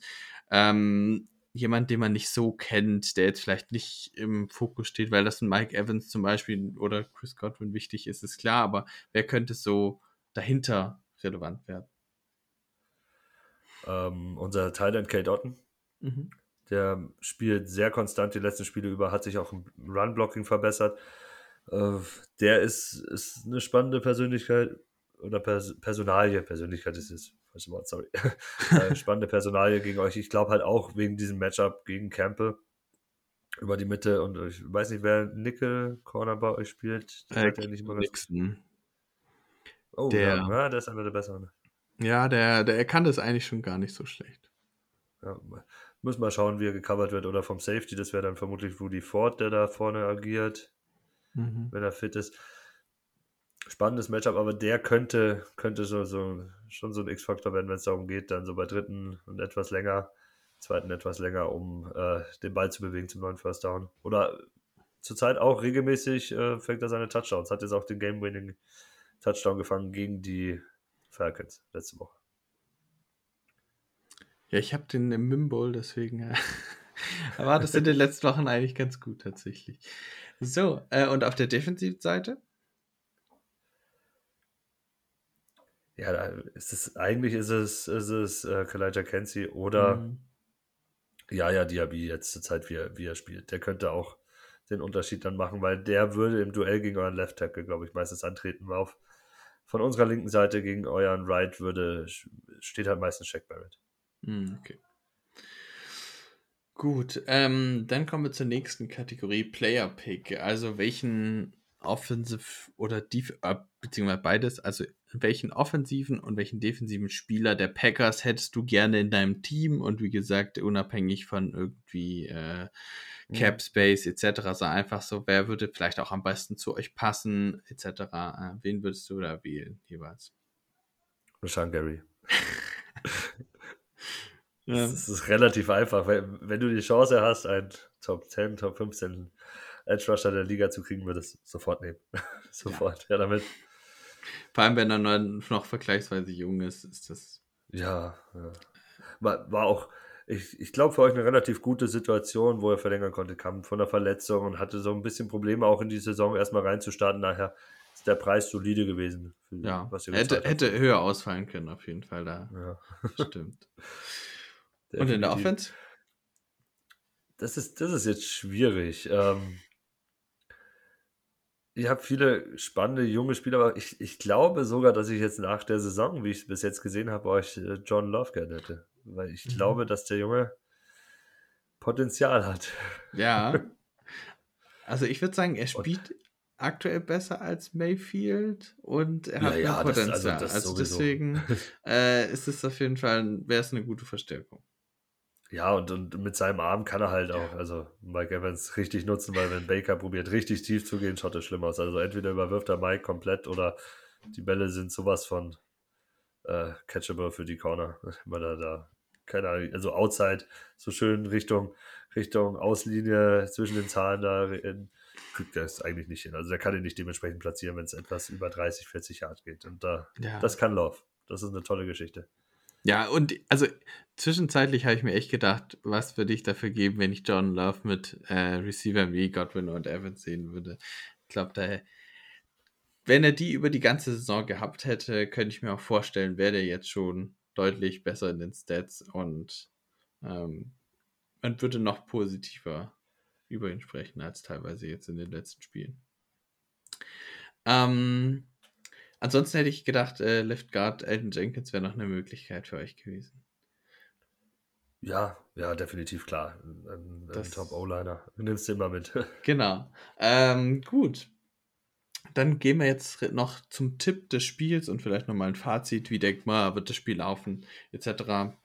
Ähm, jemand, den man nicht so kennt, der jetzt vielleicht nicht im Fokus steht, weil das ein Mike Evans zum Beispiel oder Chris Godwin wichtig ist, ist klar, aber wer könnte so dahinter relevant werden? Ähm, unser Thailand Kate Otten, Mhm. der spielt sehr konstant die letzten Spiele über, hat sich auch im Run-Blocking verbessert. Äh, der ist, ist eine spannende Persönlichkeit oder Pers Personalie. Persönlichkeit ist es, falsches Wort, sorry. äh, spannende Personalie gegen euch. Ich glaube halt auch wegen diesem Matchup gegen Campbell über die Mitte und ich weiß nicht, wer Nickel Corner bei euch spielt. Der Äh, ja nicht ganz- Nixon. Oh, der- ja, ja, der ist einer der besseren. Ja, der, der er kann das eigentlich schon gar nicht so schlecht. Ja, muss mal schauen, wie er gecovert wird. Oder vom Safety, das wäre dann vermutlich Rudy Ford, der da vorne agiert, Mhm. wenn er fit ist. Spannendes Matchup, aber der könnte, könnte so, so, schon so ein X-Faktor werden, wenn es darum geht, dann so bei dritten und etwas länger, zweiten etwas länger, um äh, den Ball zu bewegen zum neuen First Down. Oder zurzeit auch regelmäßig äh, fängt er seine Touchdowns. Hat jetzt auch den Game-Winning Touchdown gefangen gegen die Falcons letzte Woche. Ja, ich habe den im Mimbowl, deswegen äh, war das in den letzten Wochen eigentlich ganz gut tatsächlich. So, äh, und auf der Defensivseite? Ja, da ist es, eigentlich ist es, ist es äh, Kalijah Kenzie oder Mhm. ja, ja, Diaby jetzt zur Zeit, wie er, wie er spielt. Der könnte auch den Unterschied dann machen, weil der würde im Duell gegen euren Left Tackle, glaube ich, meistens antreten. Auf von unserer linken Seite gegen euren Right würde steht halt meistens Shaq Barrett. Hm, Okay. Gut, ähm, dann kommen wir zur nächsten Kategorie Player Pick. Also welchen Offensive oder Def äh, beziehungsweise beides, also welchen offensiven und welchen defensiven Spieler der Packers hättest du gerne in deinem Team und wie gesagt, unabhängig von irgendwie äh, Cap Space etc. So einfach so, wer würde vielleicht auch am besten zu euch passen etc. Äh, wen würdest du da wählen jeweils? Rashan Gary. Ja. Das ist relativ einfach. Wenn, wenn du die Chance hast, einen Top 10, Top 15 Edge Rusher der Liga zu kriegen, würdest du sofort nehmen. sofort, ja. damit. Vor allem, wenn er noch vergleichsweise jung ist, ist das Ja, ja. War, war auch, ich, ich glaube, für euch eine relativ gute Situation, wo er verlängern konnte, kam von der Verletzung und hatte so ein bisschen Probleme, auch in die Saison erstmal reinzustarten. Daher ist der Preis solide gewesen. Für, Ja, was ihr hätte, hätte höher ausfallen können, auf jeden Fall. Da Ja, stimmt. Und in der. Offense? Das ist, das ist jetzt schwierig. Ähm, ihr habt viele spannende junge Spieler, aber ich, ich glaube sogar, dass ich jetzt nach der Saison, wie ich es bis jetzt gesehen habe, euch äh, John Love gerne hätte. Weil ich Mhm. glaube, dass der Junge Potenzial hat. Ja. Also ich würde sagen, er spielt aktuell besser als Mayfield und er hat ja, mehr das- also Potenzial. das also sowieso. deswegen äh, ist es auf jeden Fall, wäre es eine gute Verstärkung. Ja, und, und mit seinem Arm kann er halt auch, also Mike Evans richtig nutzen, weil wenn Baker probiert, richtig tief zu gehen, schaut das schlimm aus. Also entweder überwirft er Mike komplett oder die Bälle sind sowas von äh, catchable für die Corner. Weil er da, keine Ahnung, also outside, so schön Richtung, Richtung Auslinie zwischen den Zahlen da in, kriegt er es eigentlich nicht hin. Also der kann ihn nicht dementsprechend platzieren, wenn es etwas über 30, 40 Yard geht. Und da, Ja. das kann Love. Das ist eine tolle Geschichte. Ja, und also zwischenzeitlich habe ich mir echt gedacht, was würde ich dafür geben, wenn ich John Love mit äh, Receiver wie Godwin und Evans sehen würde. Ich glaube, da, wenn er die über die ganze Saison gehabt hätte, könnte ich mir auch vorstellen, wäre der jetzt schon deutlich besser in den Stats und ähm, man würde noch positiver über ihn sprechen als teilweise jetzt in den letzten Spielen. Ähm, ansonsten hätte ich gedacht, äh, Left Guard Elton Jenkins wäre noch eine Möglichkeit für euch gewesen. Ja, ja, definitiv klar. Ein, ein, ein Das- Top-O-Liner. Du nimmst den mal mit. Genau. Ähm, gut. Dann gehen wir jetzt noch zum Tipp des Spiels und vielleicht nochmal ein Fazit. Wie denkt man, wird das Spiel laufen, etc.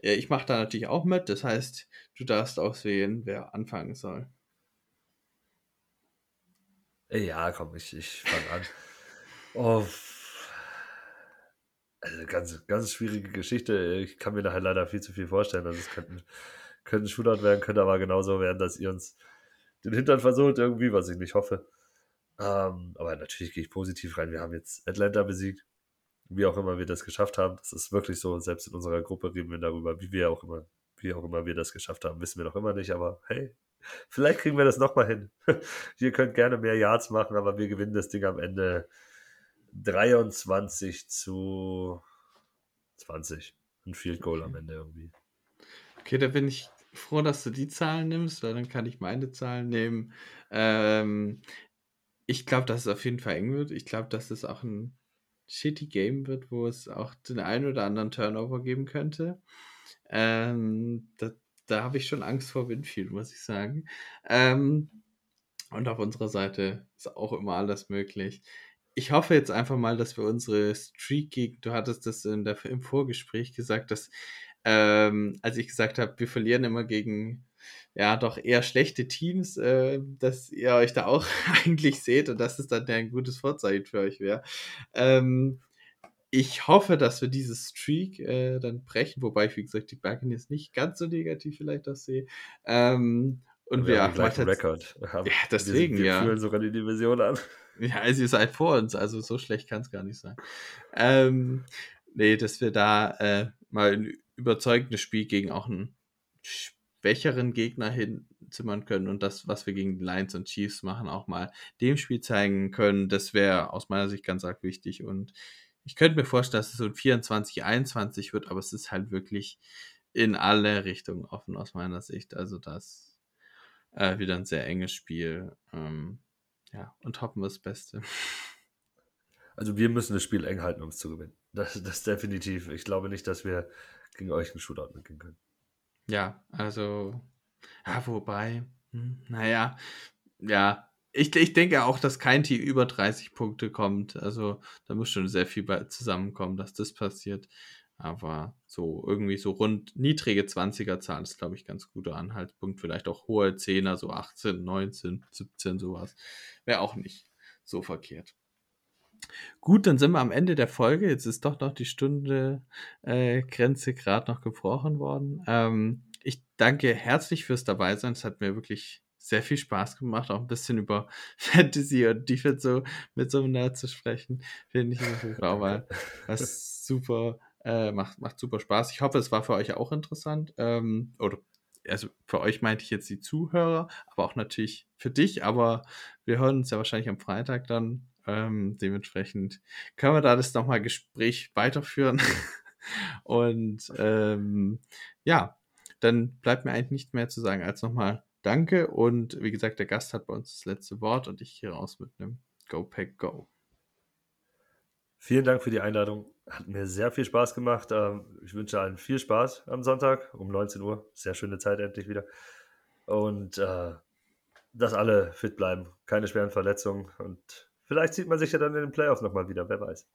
Äh, Ich mache da natürlich auch mit. Das heißt, du darfst auswählen, wer anfangen soll. Ja, komm, ich, ich fange an. Oh, also ganz, ganz schwierige Geschichte. Ich kann mir nachher leider viel zu viel vorstellen. Also es könnte, könnte ein Shootout werden, könnte aber genauso werden, dass ihr uns den Hintern versucht irgendwie, was ich nicht hoffe. Ähm, aber natürlich gehe ich positiv rein. Wir haben jetzt Atlanta besiegt. Wie auch immer wir das geschafft haben. Das ist wirklich so. Selbst in unserer Gruppe reden wir darüber, wie wir auch immer, wie auch immer wir das geschafft haben, wissen wir noch immer nicht. Aber hey, vielleicht kriegen wir das nochmal hin. Ihr könnt gerne mehr Yards machen, aber wir gewinnen das Ding am Ende 23 zu 20. Ein Field Goal am Ende irgendwie. Okay, da bin ich froh, dass du die Zahlen nimmst, weil dann kann ich meine Zahlen nehmen. Ähm, ich glaube, dass es auf jeden Fall eng wird. Ich glaube, dass es auch ein shitty Game wird, wo es auch den einen oder anderen Turnover geben könnte. Ähm, da da habe ich schon Angst vor Winfield, muss ich sagen. Ähm, und auf unserer Seite ist auch immer alles möglich. Ich hoffe jetzt einfach mal, dass wir unsere Streak gegen, du hattest das in der, im Vorgespräch gesagt, dass, ähm, als ich gesagt habe, wir verlieren immer gegen, ja, doch eher schlechte Teams, äh, dass ihr euch da auch eigentlich seht und dass es dann ein gutes Vorzeichen für euch wäre. Ähm, ich hoffe, dass wir dieses Streak äh, dann brechen, wobei ich, wie gesagt, die Buccaneers nicht ganz so negativ vielleicht auch sehe. Ähm, und wir ja, haben macht jetzt- Rekord. Ja, deswegen, wir, wir ja. führen sogar die Division an. Ja, also ihr seid vor uns, also so schlecht kann es gar nicht sein. Ähm, nee, dass wir da äh, mal ein überzeugendes Spiel gegen auch einen schwächeren Gegner hinzimmern können und das, was wir gegen die Lions und Chiefs machen, auch mal dem Spiel zeigen können, das wäre aus meiner Sicht ganz arg wichtig und ich könnte mir vorstellen, dass es so ein 24-21 wird, aber es ist halt wirklich in alle Richtungen offen aus meiner Sicht. Also das äh, wieder ein sehr enges Spiel. Ähm, ja, und hoffen wir das Beste. Also wir müssen das Spiel eng halten, um es zu gewinnen. Das, das definitiv. Ich glaube nicht, dass wir gegen euch einen Shootout mitgehen können. Ja, also, ja, wobei, hm, naja, ja, ich, ich denke auch, dass kein Team über 30 Punkte kommt. Also, da muss schon sehr viel zusammenkommen, dass das passiert. Aber so irgendwie so rund niedrige 20er Zahl ist, glaube ich, ganz guter Anhaltspunkt. Vielleicht auch hohe 10er, so 18, 19, 17, sowas. Wäre auch nicht so verkehrt. Gut, dann sind wir am Ende der Folge. Jetzt ist doch noch die Stunde äh, Grenze gerade noch gebrochen worden. Ähm, ich danke herzlich fürs Dabeisein. Es hat mir wirklich sehr viel Spaß gemacht, auch ein bisschen über Fantasy und Defense so mit so einem Nerd zu sprechen. Finde ich auch mal was super, äh, macht, macht super Spaß. Ich hoffe, es war für euch auch interessant. Ähm, oder also für euch meinte ich jetzt die Zuhörer, aber auch natürlich für dich. Aber wir hören uns ja wahrscheinlich am Freitag dann. Ähm, dementsprechend können wir da das nochmal Gespräch weiterführen. Und ähm, ja, dann bleibt mir eigentlich nicht mehr zu sagen als nochmal Danke. Und wie gesagt, der Gast hat bei uns das letzte Wort und ich hier raus mit einem Go Pack Go. Vielen Dank für die Einladung. Hat mir sehr viel Spaß gemacht. Ähm, Ich wünsche allen viel Spaß am Sonntag um 19 Uhr. Sehr schöne Zeit endlich wieder. Und äh, dass alle fit bleiben. Keine schweren Verletzungen. Und vielleicht sieht man sich ja dann in den Playoffs nochmal wieder. Wer weiß.